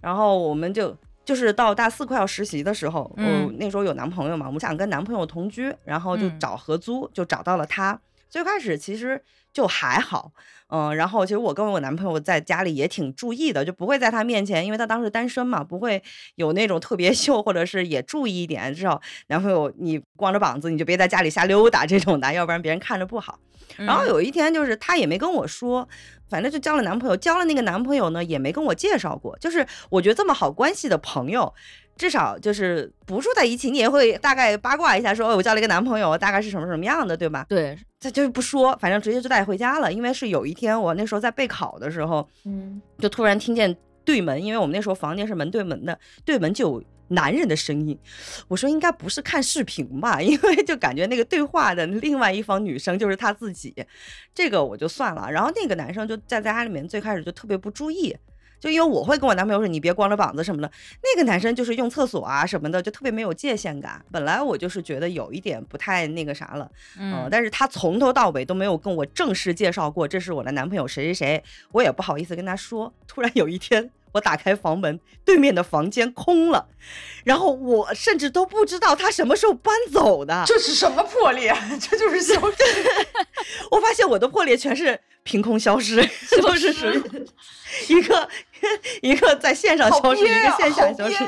然后我们就就是到大四快要实习的时候，嗯我那时候有男朋友嘛，我们想跟男朋友同居，然后就嗯找合租，就找到了他。最开始其实就还好，嗯，然后其实我跟我男朋友在家里也挺注意的，就不会在他面前，因为他当时单身嘛，不会有那种特别秀，或者是也注意一点，至少男朋友你光着膀子你就别在家里瞎溜达这种的，要不然别人看着不好。然后有一天，就是他也没跟我说，反正就交了男朋友，交了那个男朋友呢，也没跟我介绍过。就是我觉得这么好关系的朋友，至少就是不住在一起，你也会大概八卦一下说，哦，我交了一个男朋友，大概是什么什么样的，对吧？对，他就不说，反正直接就带回家了。因为是有一天我那时候在备考的时候，嗯，就突然听见对门，因为我们那时候房间是门对门的，对门就有男人的声音。我说应该不是看视频吧，因为就感觉那个对话的另外一方女生就是他自己，这个我就算了。然后那个男生就在家里面最开始就特别不注意。就因为我会跟我男朋友说你别光着膀子什么的，那个男生就是用厕所啊什么的就特别没有界限感。本来我就是觉得有一点不太那个啥了，嗯，但是他从头到尾都没有跟我正式介绍过这是我的男朋友谁谁谁，我也不好意思跟他说。突然有一天我打开房门，对面的房间空了，然后我甚至都不知道他什么时候搬走的。这是什么破裂？这就是消失。我发现我的破裂全是凭空消失，都是属于一个。一个在线上消失，一个线下消失，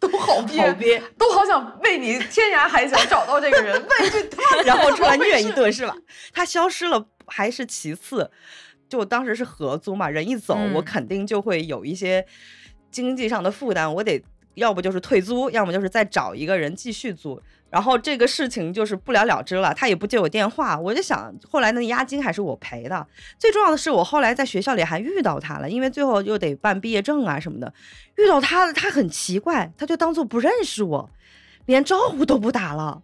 都 好憋，都好想为你天涯海角找到这个人，问一句，然后出来虐一顿是吧？他消失了还是其次，就当时是合租嘛，人一走，我肯定就会有一些经济上的负担，我得要不就是退租，要么就是再找一个人继续租。然后这个事情就是不了了之了，他也不接我电话，我就想后来那押金还是我赔的。最重要的是，我后来在学校里还遇到他了，因为最后又得办毕业证啊什么的，遇到他他很奇怪，他就当做不认识我，连招呼都不打了。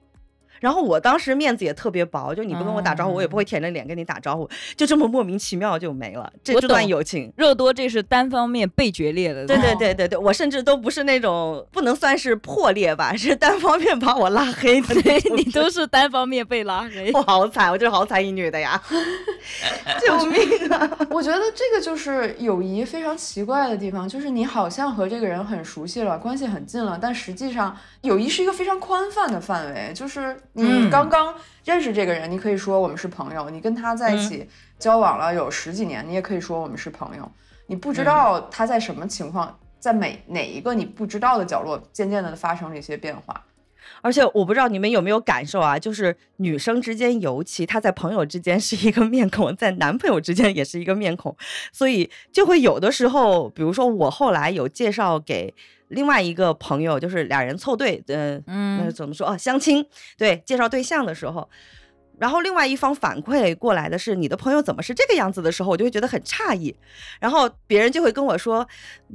然后我当时面子也特别薄，就你不跟我打招呼，我也不会舔着脸跟你打招呼，就这么莫名其妙就没了这这段友情。热多这是单方面被决裂的，对对对对对，我甚至都不是那种不能算是破裂吧，是单方面把我拉黑的。你都是单方面被拉黑，我好惨，我就是好惨一女的呀！救命啊！我觉得这个就是友谊非常奇怪的地方，就是你好像和这个人很熟悉了，关系很近了，但实际上友谊是一个非常宽泛的范围，就是。你刚刚认识这个人，你可以说我们是朋友；你跟他在一起交往了有十几年，你也可以说我们是朋友。你不知道他在什么情况，在每哪一个你不知道的角落，渐渐的发生了一些变化。而且我不知道你们有没有感受啊，就是女生之间尤其，她在朋友之间是一个面孔，在男朋友之间也是一个面孔，所以就会有的时候，比如说我后来有介绍给。另外一个朋友就是俩人凑对，嗯嗯，怎么说啊？相亲对，介绍对象的时候，然后另外一方反馈过来的是你的朋友怎么是这个样子的时候，我就会觉得很诧异。然后别人就会跟我说，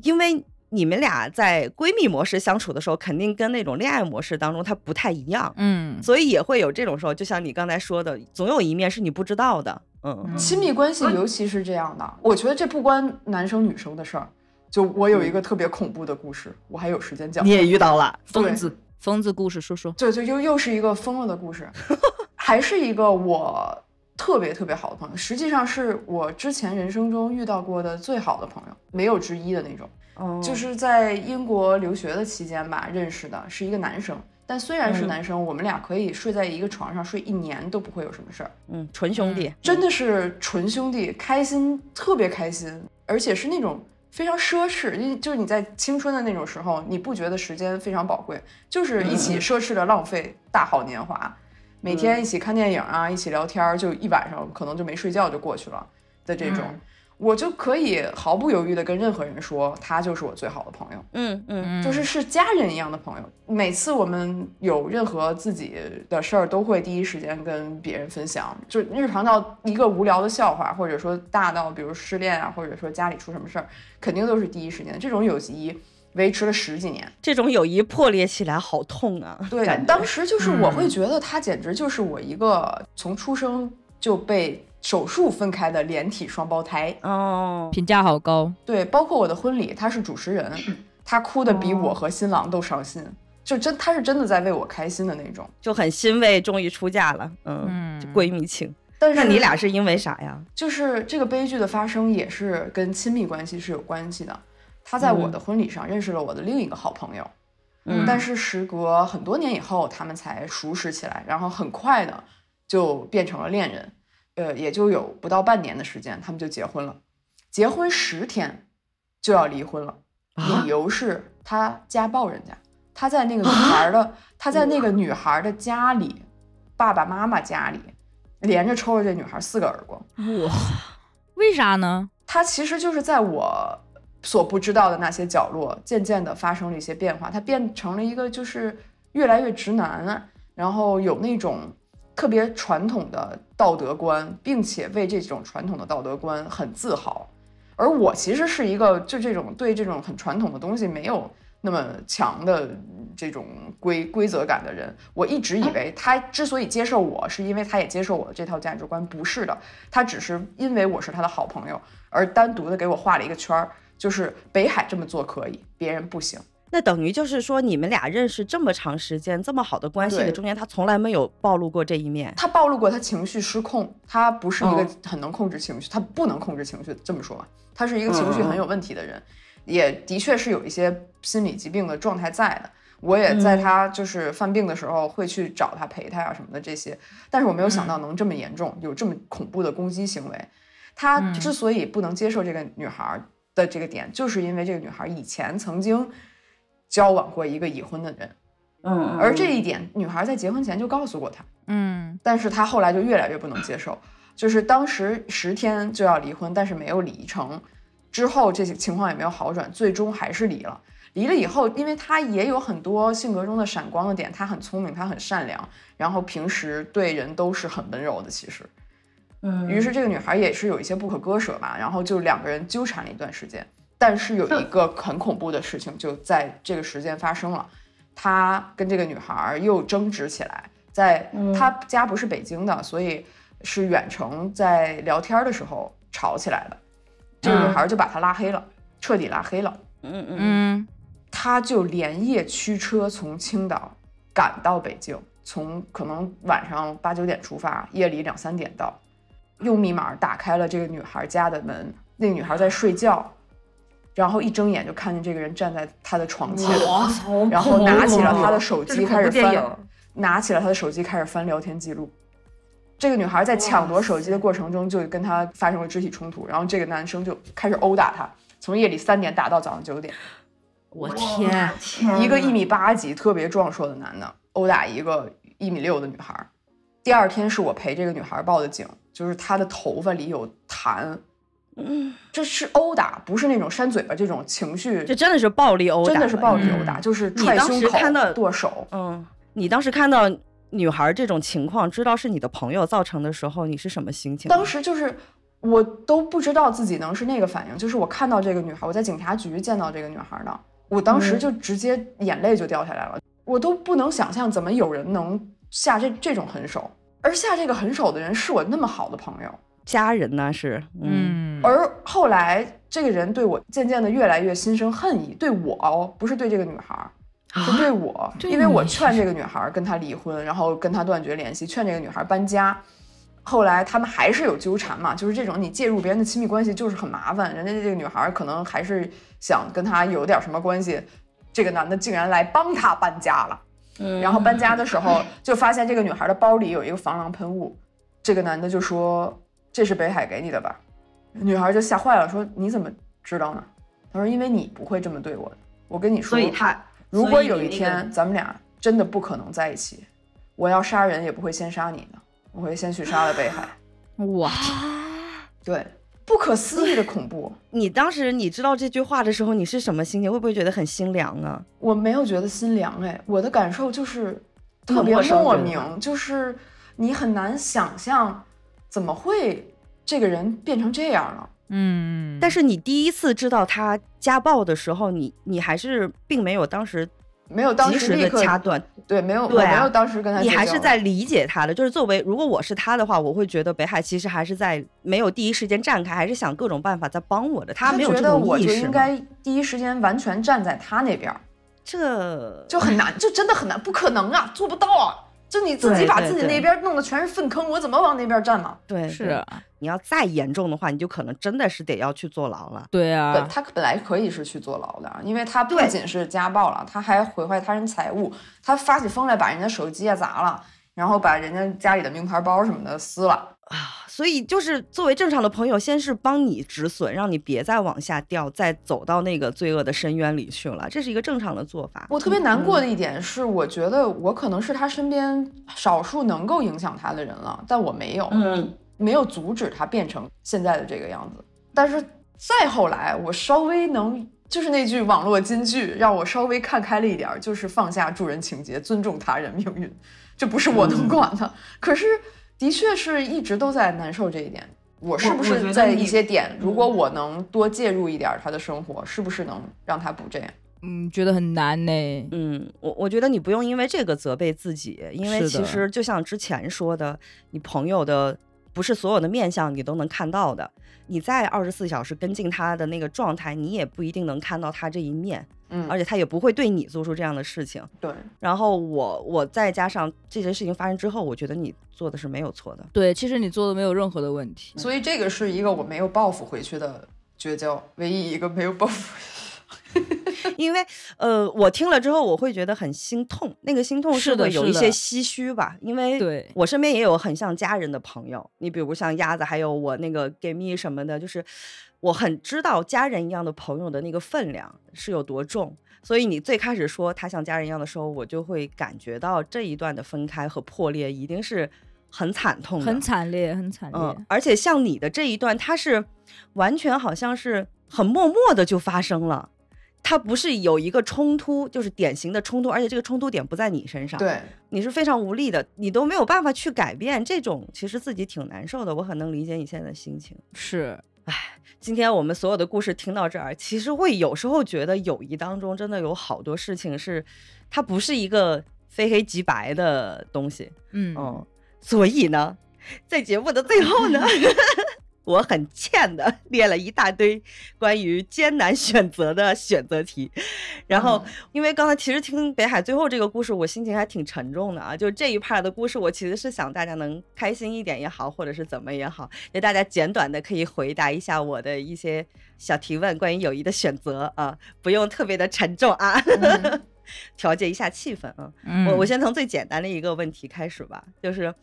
因为你们俩在闺蜜模式相处的时候，肯定跟那种恋爱模式当中它不太一样，嗯，所以也会有这种时候。就像你刚才说的，总有一面是你不知道的，嗯，亲密关系尤其是这样的，我觉得这不关男生女生的事儿。就我有一个特别恐怖的故事，我还有时间讲。你也遇到了疯子，疯子故事说说。对，就又又是一个疯了的故事，还是一个我特别特别好的朋友，实际上是我之前人生中遇到过的最好的朋友，没有之一的那种。哦。就是在英国留学的期间吧，认识的是一个男生，但虽然是男生，我们俩可以睡在一个床上睡一年都不会有什么事儿。嗯，纯兄弟，真的是纯兄弟，开心特别开心，而且是那种。非常奢侈，因就是你在青春的那种时候，你不觉得时间非常宝贵，就是一起奢侈的浪费大好年华，每天一起看电影啊，一起聊天，就一晚上可能就没睡觉就过去了的这种。我就可以毫不犹豫的跟任何人说，他就是我最好的朋友。嗯嗯，就是是家人一样的朋友。每次我们有任何自己的事儿，都会第一时间跟别人分享。就日常到一个无聊的笑话，或者说大到比如失恋啊，或者说家里出什么事儿，肯定都是第一时间。这种友谊维持了十几年，这种友谊破裂起来好痛啊！对，当时就是我会觉得他简直就是我一个从出生就被。手术分开的连体双胞胎哦，评价好高。对，包括我的婚礼，他是主持人，他哭的比我和新郎都伤心，就真他是真的在为我开心的那种，就很欣慰，终于出嫁了。嗯，闺蜜情。但是你俩是因为啥呀？就是这个悲剧的发生也是跟亲密关系是有关系的。他在我的婚礼上认识了我的另一个好朋友，嗯，但是时隔很多年以后，他们才熟识起来，然后很快的就变成了恋人。呃，也就有不到半年的时间，他们就结婚了。结婚十天就要离婚了，理由是他家暴人家。他在那个女孩的，他在那个女孩的家里，爸爸妈妈家里，连着抽了这女孩四个耳光。哇，为啥呢？他其实就是在我所不知道的那些角落，渐渐的发生了一些变化。他变成了一个就是越来越直男，然后有那种。特别传统的道德观，并且为这种传统的道德观很自豪。而我其实是一个就这种对这种很传统的东西没有那么强的这种规规则感的人。我一直以为他之所以接受我，是因为他也接受我的这套价值观。不是的，他只是因为我是他的好朋友，而单独的给我画了一个圈儿，就是北海这么做可以，别人不行。那等于就是说，你们俩认识这么长时间，这么好的关系的中间，他从来没有暴露过这一面。他暴露过他情绪失控，他不是一个很能控制情绪，他不能控制情绪，这么说吧，他是一个情绪很有问题的人，也的确是有一些心理疾病的状态在的。我也在他就是犯病的时候会去找他陪他呀什么的这些，但是我没有想到能这么严重，有这么恐怖的攻击行为。他之所以不能接受这个女孩的这个点，就是因为这个女孩以前曾经交往过一个已婚的人，嗯而这一点女孩在结婚前就告诉过他。嗯但是他后来就越来越不能接受，就是当时十天就要离婚，但是没有离成，之后这些情况也没有好转，最终还是离了。离了以后，因为他也有很多性格中的闪光的点，他很聪明，他很善良，然后平时对人都是很温柔的，其实。嗯于是这个女孩也是有一些不可割舍吧，然后就两个人纠缠了一段时间。但是有一个很恐怖的事情就在这个时间发生了，他跟这个女孩又争执起来，在他家不是北京的，所以是远程在聊天的时候吵起来的。这个女孩就把他拉黑了，彻底拉黑了。嗯嗯嗯他就连夜驱车从青岛赶到北京，从可能晚上八九点出发，夜里两三点到，用密码打开了这个女孩家的门。那个女孩在睡觉，然后一睁眼就看见这个人站在他的床前，然后拿起了他的手机开始翻，拿起了他的手机开始翻聊天记录。这个女孩在抢夺手机的过程中就跟他发生了肢体冲突，然后这个男生就开始殴打她，从夜里三点打到早上九点。我天，一个一米八几、特别壮硕的男的殴打一个一米六的女孩儿。第二天是我陪这个女孩报的警，就是她的头发里有痰，嗯，这是殴打，不是那种扇嘴巴这种情绪，这真的是暴力殴打，真的是暴力嗯殴打，就是踹胸口、看到剁手。嗯，你当时看到女孩这种情况，知道是你的朋友造成的时候，你是什么心情？当时就是我都不知道自己能是那个反应，就是我看到这个女孩，我在警察局见到这个女孩的，我当时就直接眼泪就掉下来了，我都不能想象怎么有人能下这这种狠手，而下这个狠手的人是我那么好的朋友，家人呢是，嗯嗯而后来这个人对我渐渐的越来越心生恨意，对我哦，不是对这个女孩。是对我，对因为我劝这个女孩跟他离婚，然后跟他断绝联系，劝这个女孩搬家。后来他们还是有纠缠嘛，就是这种你介入别人的亲密关系就是很麻烦。人家这个女孩可能还是想跟他有点什么关系，这个男的竟然来帮他搬家了。嗯然后搬家的时候就发现这个女孩的包里有一个防狼喷雾，这个男的就说这是北海给你的吧，女孩就吓坏了，说你怎么知道呢？她说因为你不会这么对我的，我跟你说，所以他如果有一天咱们俩真的不可能在一起，我要杀人也不会先杀你的，我会先去杀了北海。哇对，不可思议的恐怖，你当时你知道这句话的时候，你是什么心情？会不会觉得很心凉啊？我没有觉得心凉哎，我的感受就是特别莫名，就是你很难想象怎么会这个人变成这样了。嗯，但是你第一次知道他家暴的时候，你你还是并没有当时没有当及时的掐断，对，没有，对啊我没有当时跟他你还是在理解他的。就是作为如果我是他的话，我会觉得北海其实还是在没有第一时间站开，还是想各种办法在帮我的。他没有这觉得我种意识我，就应该第一时间完全站在他那边儿，这就很难，就真的很难，不可能啊，做不到啊。就你自己把自己那边弄的全是粪坑，我怎么往那边站呢？对是你要再严重的话，你就可能真的是得要去坐牢了。对啊，他本来可以是去坐牢的，啊因为他不仅是家暴了，他还毁坏他人财物，他发起疯来把人家手机啊砸了，然后把人家家里的名牌包什么的撕了。所以就是作为正常的朋友，先是帮你止损，让你别再往下掉，再走到那个罪恶的深渊里去了，这是一个正常的做法。我特别难过的一点是，我觉得我可能是他身边少数能够影响他的人了，但我没有，嗯，没有阻止他变成现在的这个样子。但是再后来，我稍微能就是那句网络金句，让我稍微看开了一点儿，就是放下助人情节，尊重他人命运，这不是我能管的。可是，的确是一直都在难受这一点。我是不是在一些点，如果我能多介入一点儿他的生活，是不是能让他不这样？嗯，觉得很难呢。嗯，我我觉得你不用因为这个责备自己，因为其实就像之前说的，你朋友的不是所有的面相你都能看到的。你在二十四小时跟进他的那个状态，你也不一定能看到他这一面，嗯，而且他也不会对你做出这样的事情。对，然后我我再加上这些事情发生之后，我觉得你做的是没有错的。对，其实你做的没有任何的问题。所以这个是一个我没有报复回去的绝交，唯一一个没有报复。因为呃，我听了之后，我会觉得很心痛，那个心痛是的会有一些唏嘘吧，因为我身边也有很像家人的朋友，你比如像鸭子，还有我那个 gay 蜜什么的，就是我很知道家人一样的朋友的那个分量是有多重。所以你最开始说他像家人一样的时候，我就会感觉到这一段的分开和破裂一定是很惨痛的，很惨烈，很惨烈。嗯，而且像你的这一段，它是完全好像是很默默的就发生了，它不是有一个冲突，就是典型的冲突，而且这个冲突点不在你身上，，对，你是非常无力的，你都没有办法去改变，这种其实自己挺难受的，我很能理解你现在的心情。是，今天我们所有的故事听到这儿，其实会有时候觉得友谊当中真的有好多事情是，它不是一个非黑即白的东西，嗯，嗯，所以呢，在节目的最后呢，我很欠的 列了一大堆关于艰难选择的选择题，然后因为刚才其实听北海最后这个故事，我心情还挺沉重的啊。就这一 part 的故事，我其实是想大家能开心一点也好，或者是怎么也好，就大家简短的可以回答一下我的一些小提问，关于友谊的选择啊，不用特别的沉重啊，嗯 调节一下气氛啊。嗯我我先从最简单的一个问题开始吧，就是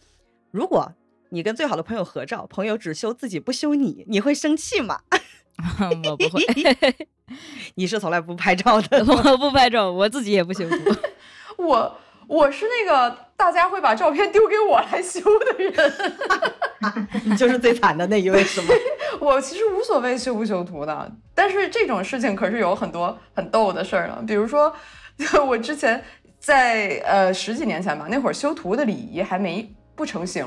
如果你跟最好的朋友合照，朋友只修自己不修你，你会生气吗？我不会 你是从来不拍照的，我不拍照，我自己也不修图。我我是那个大家会把照片丢给我来修的人，你就是最惨的那一位是吗？我其实无所谓修不修图的，但是这种事情可是有很多很逗的事儿呢。比如说，我之前在呃十几年前吧，那会儿修图的礼仪还没不成型，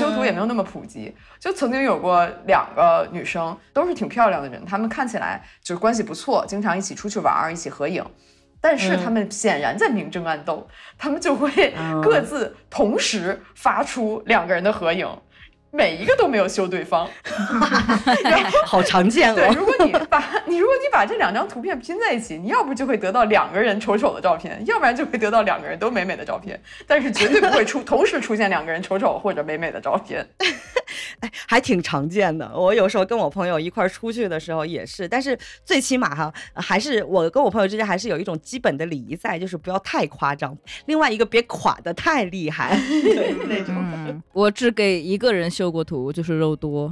修图也没有那么普及。就曾经有过两个女生，都是挺漂亮的人，她们看起来就是关系不错，经常一起出去玩儿，一起合影。但是她们显然在明争暗斗，她们就会嗯各自同时发出两个人的合影，每一个都没有修对方。好常见对，哦。如果你把 你如果你把这两张图片拼在一起，你要不就会得到两个人丑丑的照片，要不然就会得到两个人都美美的照片，但是绝对不会出 同时出现两个人丑丑或者美美的照片。哎，还挺常见的。我有时候跟我朋友一块儿出去的时候也是，但是最起码哈，还是我跟我朋友之间还是有一种基本的礼仪在，就是不要太夸张。另外一个别垮的太厉害，对那种。嗯，我只给一个人修过图，就是肉多。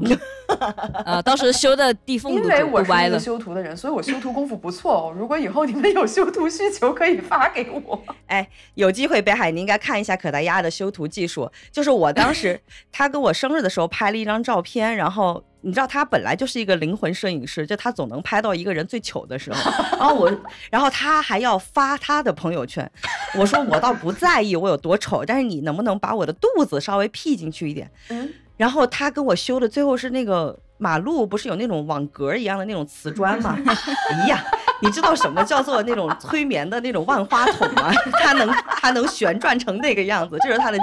啊，当时修的地缝因都为我是一个都歪了。修图的人，所以我修图功夫不错哦。如果以后你们有修图需求，可以发给我。哎，有机会北海你应该看一下可达鸭的修图技术。就是我当时 他跟我生日的时候拍了一张照片，然后你知道他本来就是一个灵魂摄影师，就他总能拍到一个人最糗的时候。然后我，然后他还要发他的朋友圈。我说我倒不在意我有多丑，但是你能不能把我的肚子稍微 P 进去一点？嗯，然后他跟我修的最后是那个马路不是有那种网格一样的那种瓷砖吗？哎呀，你知道什么叫做那种催眠的那种万花筒吗？它能它能旋转成那个样子，这是他的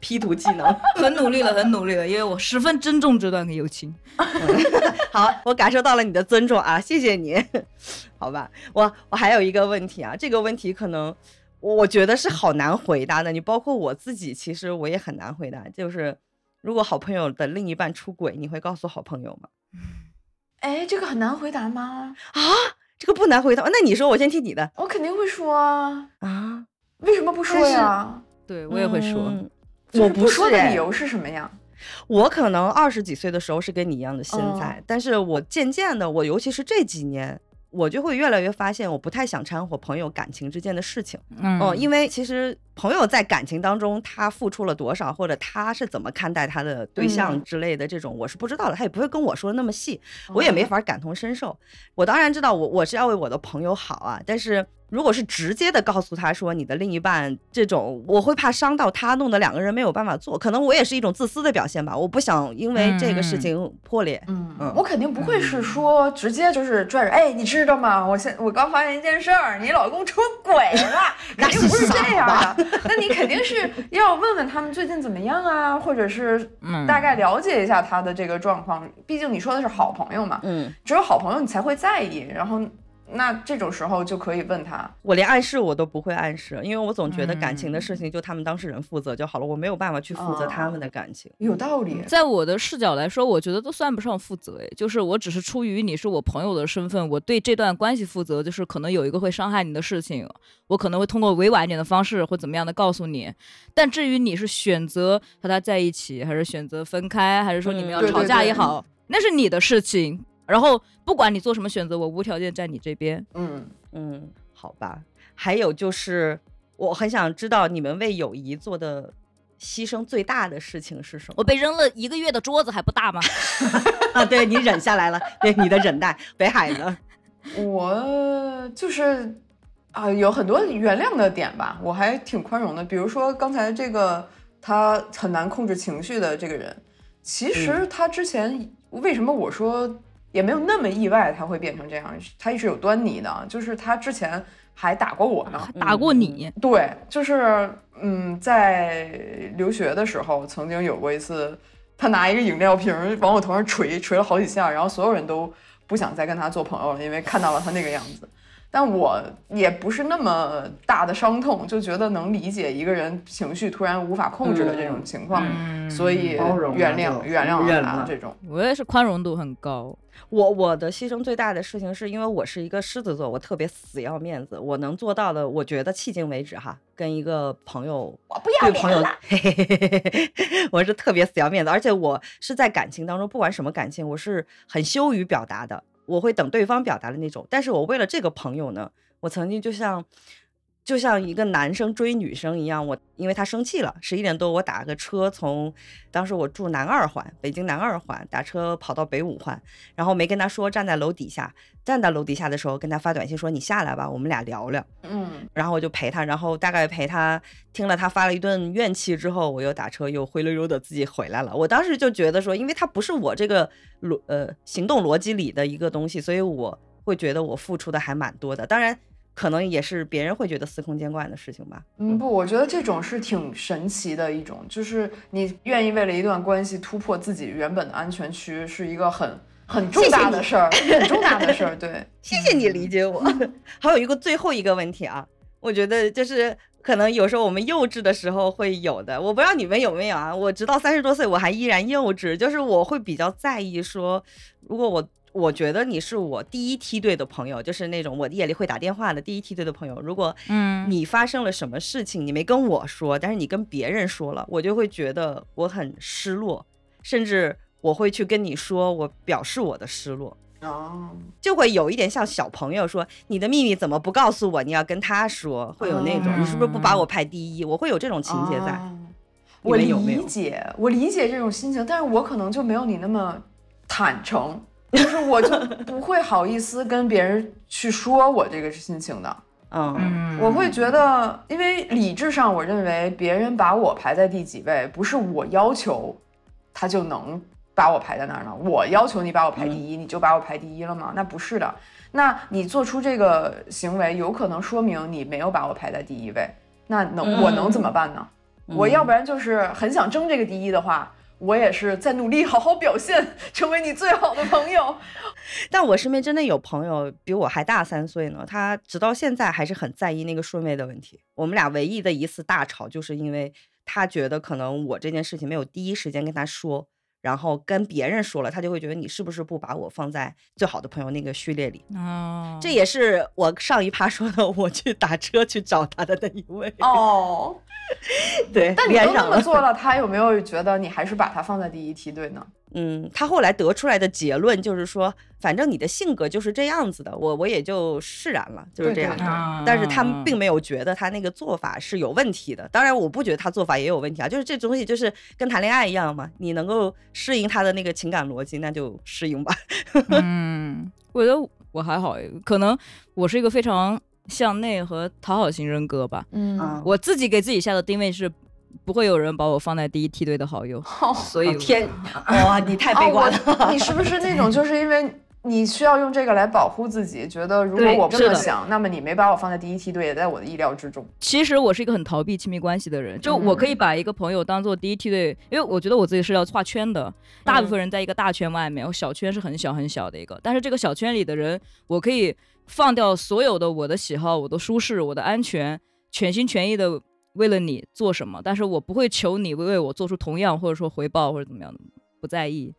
P 图技能。很努力了，很努力了，因为我十分珍重这段友情。好，我感受到了你的尊重啊，谢谢你。好吧，我我还有一个问题啊，这个问题可能我觉得是好难回答的。你包括我自己，其实我也很难回答。就是如果好朋友的另一半出轨，你会告诉好朋友吗？哎，这个很难回答吗？啊，这个不难回答。那你说，我先听你的我肯定会说啊，啊。为什么不说呀？对我也会说，我不说的理由是什么呀？我可能二十几岁的时候是跟你一样的心态，嗯但是我渐渐的，我尤其是这几年，我就会越来越发现，我不太想掺和朋友感情之间的事情。嗯哦，因为其实朋友在感情当中他付出了多少，或者他是怎么看待他的对象嗯之类的，这种我是不知道的，他也不会跟我说那么细，我也没法感同身受。我当然知道我我是要为我的朋友好啊，但是如果是直接的告诉他说你的另一半这种，我会怕伤到他，弄得两个人没有办法做。可能我也是一种自私的表现吧，我不想因为这个事情破裂。嗯嗯，我肯定不会是说直接就是拽着，哎，你知道吗？我现我刚发现一件事儿，你老公出轨了，那肯定不是这样的。那你肯定是要问问他们最近怎么样啊，或者是嗯大概了解一下他的这个状况。毕竟你说的是好朋友嘛，嗯，只有好朋友你才会在意。然后，那这种时候就可以问他，我连暗示我都不会暗示，因为我总觉得感情的嗯事情就他们当事人负责就好了，我没有办法去负责他们的感情。有道理。在我的视角来说，我觉得都算不上负责，哎，就是我只是出于你是我朋友的身份，我对这段关系负责，就是可能有一个会伤害你的事情，我可能会通过委婉一点的方式或怎么样的告诉你。但至于你是选择和他在一起，还是选择分开，还是说你们嗯要吵对对对架也好，那是你的事情。然后不管你做什么选择，我无条件站你这边。嗯，嗯，好吧。还有就是，我很想知道你们为友谊做的牺牲最大的事情是什么？我被扔了一个月的桌子还不大吗？啊，对你忍下来了，对你的忍耐。北海呢？我就是啊、有很多原谅的点吧，我还挺宽容的。比如说刚才这个他很难控制情绪的这个人，其实他之前为什么我说也没有那么意外他会变成这样，他一直有端倪的，就是他之前还打过我呢。打过你，对，就是嗯，在留学的时候，曾经有过一次，他拿一个饮料瓶儿往我头上捶，捶了好几下，然后所有人都不想再跟他做朋友了，因为看到了他那个样子。但我也不是那么大的伤痛，就觉得能理解一个人情绪突然无法控制的这种情况，嗯所以包容啊原谅就原谅这种。我也是宽容度很高。我我的牺牲最大的事情是因为我是一个狮子座，我特别死要面子，我能做到的，我觉得迄今为止哈，跟一个朋友我不要对朋友脸了，嘿嘿嘿嘿嘿我是特别死要面子，而且我是在感情当中，不管什么感情，我是很羞于表达的，我会等对方表达的那种。但是我为了这个朋友呢，我曾经就像就像一个男生追女生一样，我因为他生气了，十一点多我打个车从当时我住南二环，北京南二环，打车跑到北五环，然后没跟他说，站在楼底下，站在楼底下的时候跟他发短信说你下来吧，我们俩聊聊。嗯，然后我就陪他，然后大概陪他听了他发了一顿怨气之后，我又打车又灰溜溜的自己回来了。我当时就觉得说，因为他不是我这个逻呃行动逻辑里的一个东西，所以我会觉得我付出的还蛮多的。当然，可能也是别人会觉得司空见惯的事情吧。嗯，不，我觉得这种是挺神奇的一种，就是你愿意为了一段关系突破自己原本的安全区，是一个很很重大的事儿，很重大的事儿。对，谢谢你理解我。还有一个最后一个问题啊，我觉得就是可能有时候我们幼稚的时候会有的，我不知道你们有没有啊。我直到三十多岁我还依然幼稚，就是我会比较在意说，如果我我觉得你是我第一梯队的朋友，就是那种我夜里会打电话的第一梯队的朋友，如果嗯你发生了什么事情，你没跟我说，但是你跟别人说了，我就会觉得我很失落，甚至我会去跟你说，我表示我的失落。哦，就会有一点像小朋友说你的秘密怎么不告诉我？你要跟他说，会有那种、你是不是不把我排第一？我会有这种情节在。我有没有理解，我理解这种心情，但是我可能就没有你那么坦诚，就是我就不会好意思跟别人去说我这个心情的。嗯嗯我会觉得，因为理智上，我认为别人把我排在第几位，不是我要求他就能把我排在那儿呢。我要求你把我排第一，你就把我排第一了吗？那不是的。那你做出这个行为，有可能说明你没有把我排在第一位。那能我能怎么办呢？我要不然就是很想争这个第一的话，我也是在努力好好表现，成为你最好的朋友。但我身边真的有朋友比我还大三岁呢，他直到现在还是很在意那个顺位的问题。我们俩唯一的一次大吵，就是因为他觉得可能我这件事情没有第一时间跟他说，然后跟别人说了，他就会觉得你是不是不把我放在最好的朋友那个序列里。哦，这也是我上一趴说的，我去打车去找他的那一位。哦，对，但你都那连上了。么做了，他有没有觉得你还是把他放在第一梯队呢？嗯，他后来得出来的结论就是说，反正你的性格就是这样子的，我我也就释然了，就是这样。的对对但是他们并没有觉得他那个做法是有问题的。当然，我不觉得他做法也有问题啊，就是这东西就是跟谈恋爱一样嘛，你能够适应他的那个情感逻辑，那就适应吧。嗯，我觉得我还好，可能我是一个非常向内和讨好型人格吧。嗯啊我自己给自己下的定位是，不会有人把我放在第一梯队的好友，所以天，哇，你太悲观了。你是不是那种 就是因为你需要用这个来保护自己，觉得如果我这么想，那么你没把我放在第一梯队，也在我的意料之中。其实我是一个很逃避亲密关系的人，就嗯我可以把一个朋友当做第一梯队，因为我觉得我自己是要画圈的。大部分人在一个大圈外面，我小圈是很小很小的一个，但是这个小圈里的人，我可以放掉所有的我的喜好、我的舒适、我的安全，全心全意的为了你做什么，但是我不会求你为我做出同样或者说回报或者怎么样的，不在意，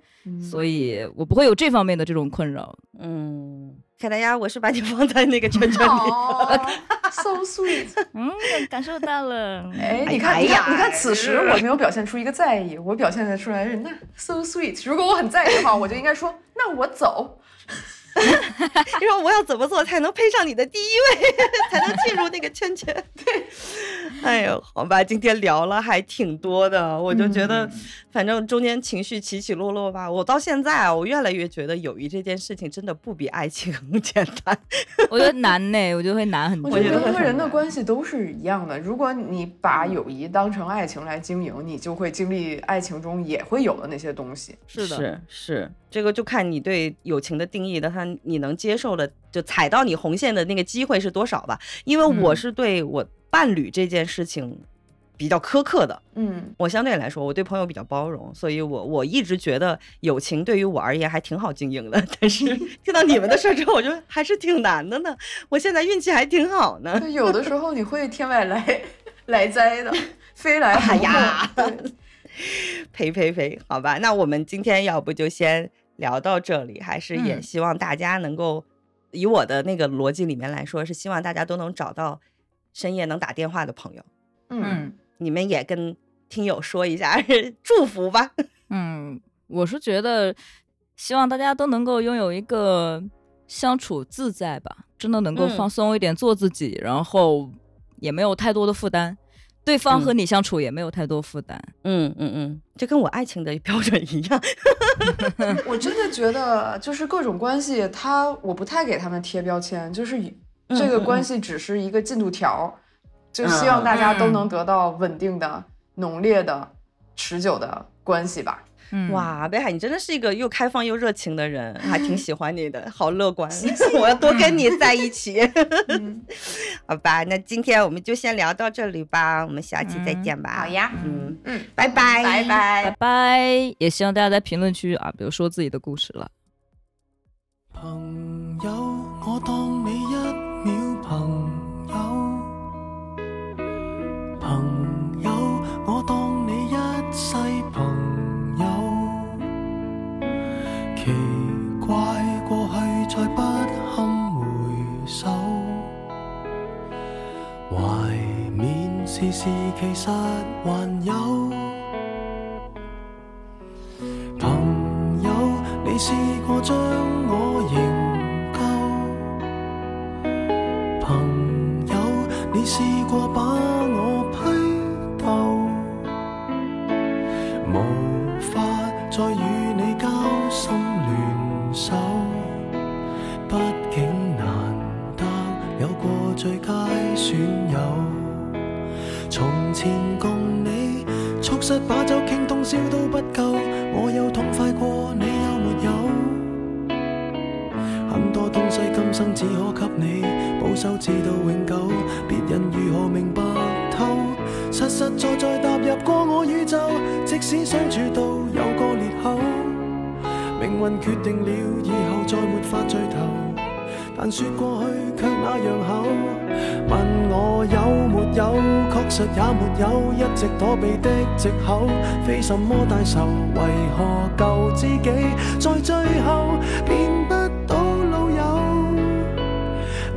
所以我不会有这方面的这种困扰。嗯，凯达鸭，我是把你放在那个圈圈里。哦，so sweet。嗯，感受到了。哎，哎你看，哎你看，你看，此时我没有表现出一个在意，我表现的出来是那 so sweet。如果我很在意的话，我就应该说，那我走。你说我要怎么做才能配上你的第一位，才能进入那个圈圈？对，哎呦，好吧，今天聊了还挺多的，我就觉得，反正中间情绪起起落落吧。我到现在啊，我越来越觉得友谊这件事情真的不比爱情 简单。我觉得难呢，我觉得会难很多。我觉得和人的关系都是一样的。如果你把友谊当成爱情来经营，你就会经历爱情中也会有的那些东西。是的，是是，这个就看你对友情的定义的，他你能接受的，就踩到你红线的那个机会是多少吧。因为我嗯是对我伴侣这件事情比较苛刻的，嗯，我相对来说，我对朋友比较包容，所以我我一直觉得友情对于我而言还挺好经营的。但是 听到你们的事儿之后，我觉得还是挺难的呢。我现在运气还挺好呢。就有的时候你会天外来来灾的，飞来哎横祸。呀呸呸呸，好吧，那我们今天要不就先聊到这里，还是也嗯希望大家能够，以我的那个逻辑里面来说，是希望大家都能找到深夜能打电话的朋友。嗯，嗯你们也跟听友说一下 祝福吧。嗯，我是觉得希望大家都能够拥有一个相处自在吧，真的能够嗯放松一点，做自己，然后也没有太多的负担，对方和你相处也没有太多负担。嗯嗯嗯，这跟我爱情的标准一样。我真的觉得就是各种关系，他我不太给他们贴标签，就是这个关系只是一个进度条，就希望大家都能得到稳定的、浓烈的、持久的关系吧。嗯，哇，北海，你真的是一个又开放又热情的人，还挺喜欢你的，好乐观。我要多跟你在一起。嗯，好吧，那今天我们就先聊到这里吧，我们下期再见吧。好，呀，嗯，嗯，拜拜，拜拜拜。拜，也希望大家在评论区啊，比如说自己的故事了。朋友，我當什么大仇，为何旧知己在最后变不到老友？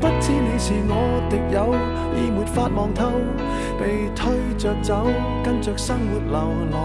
不知你是我敌友，已没法望透，被推着走，跟着生活流来，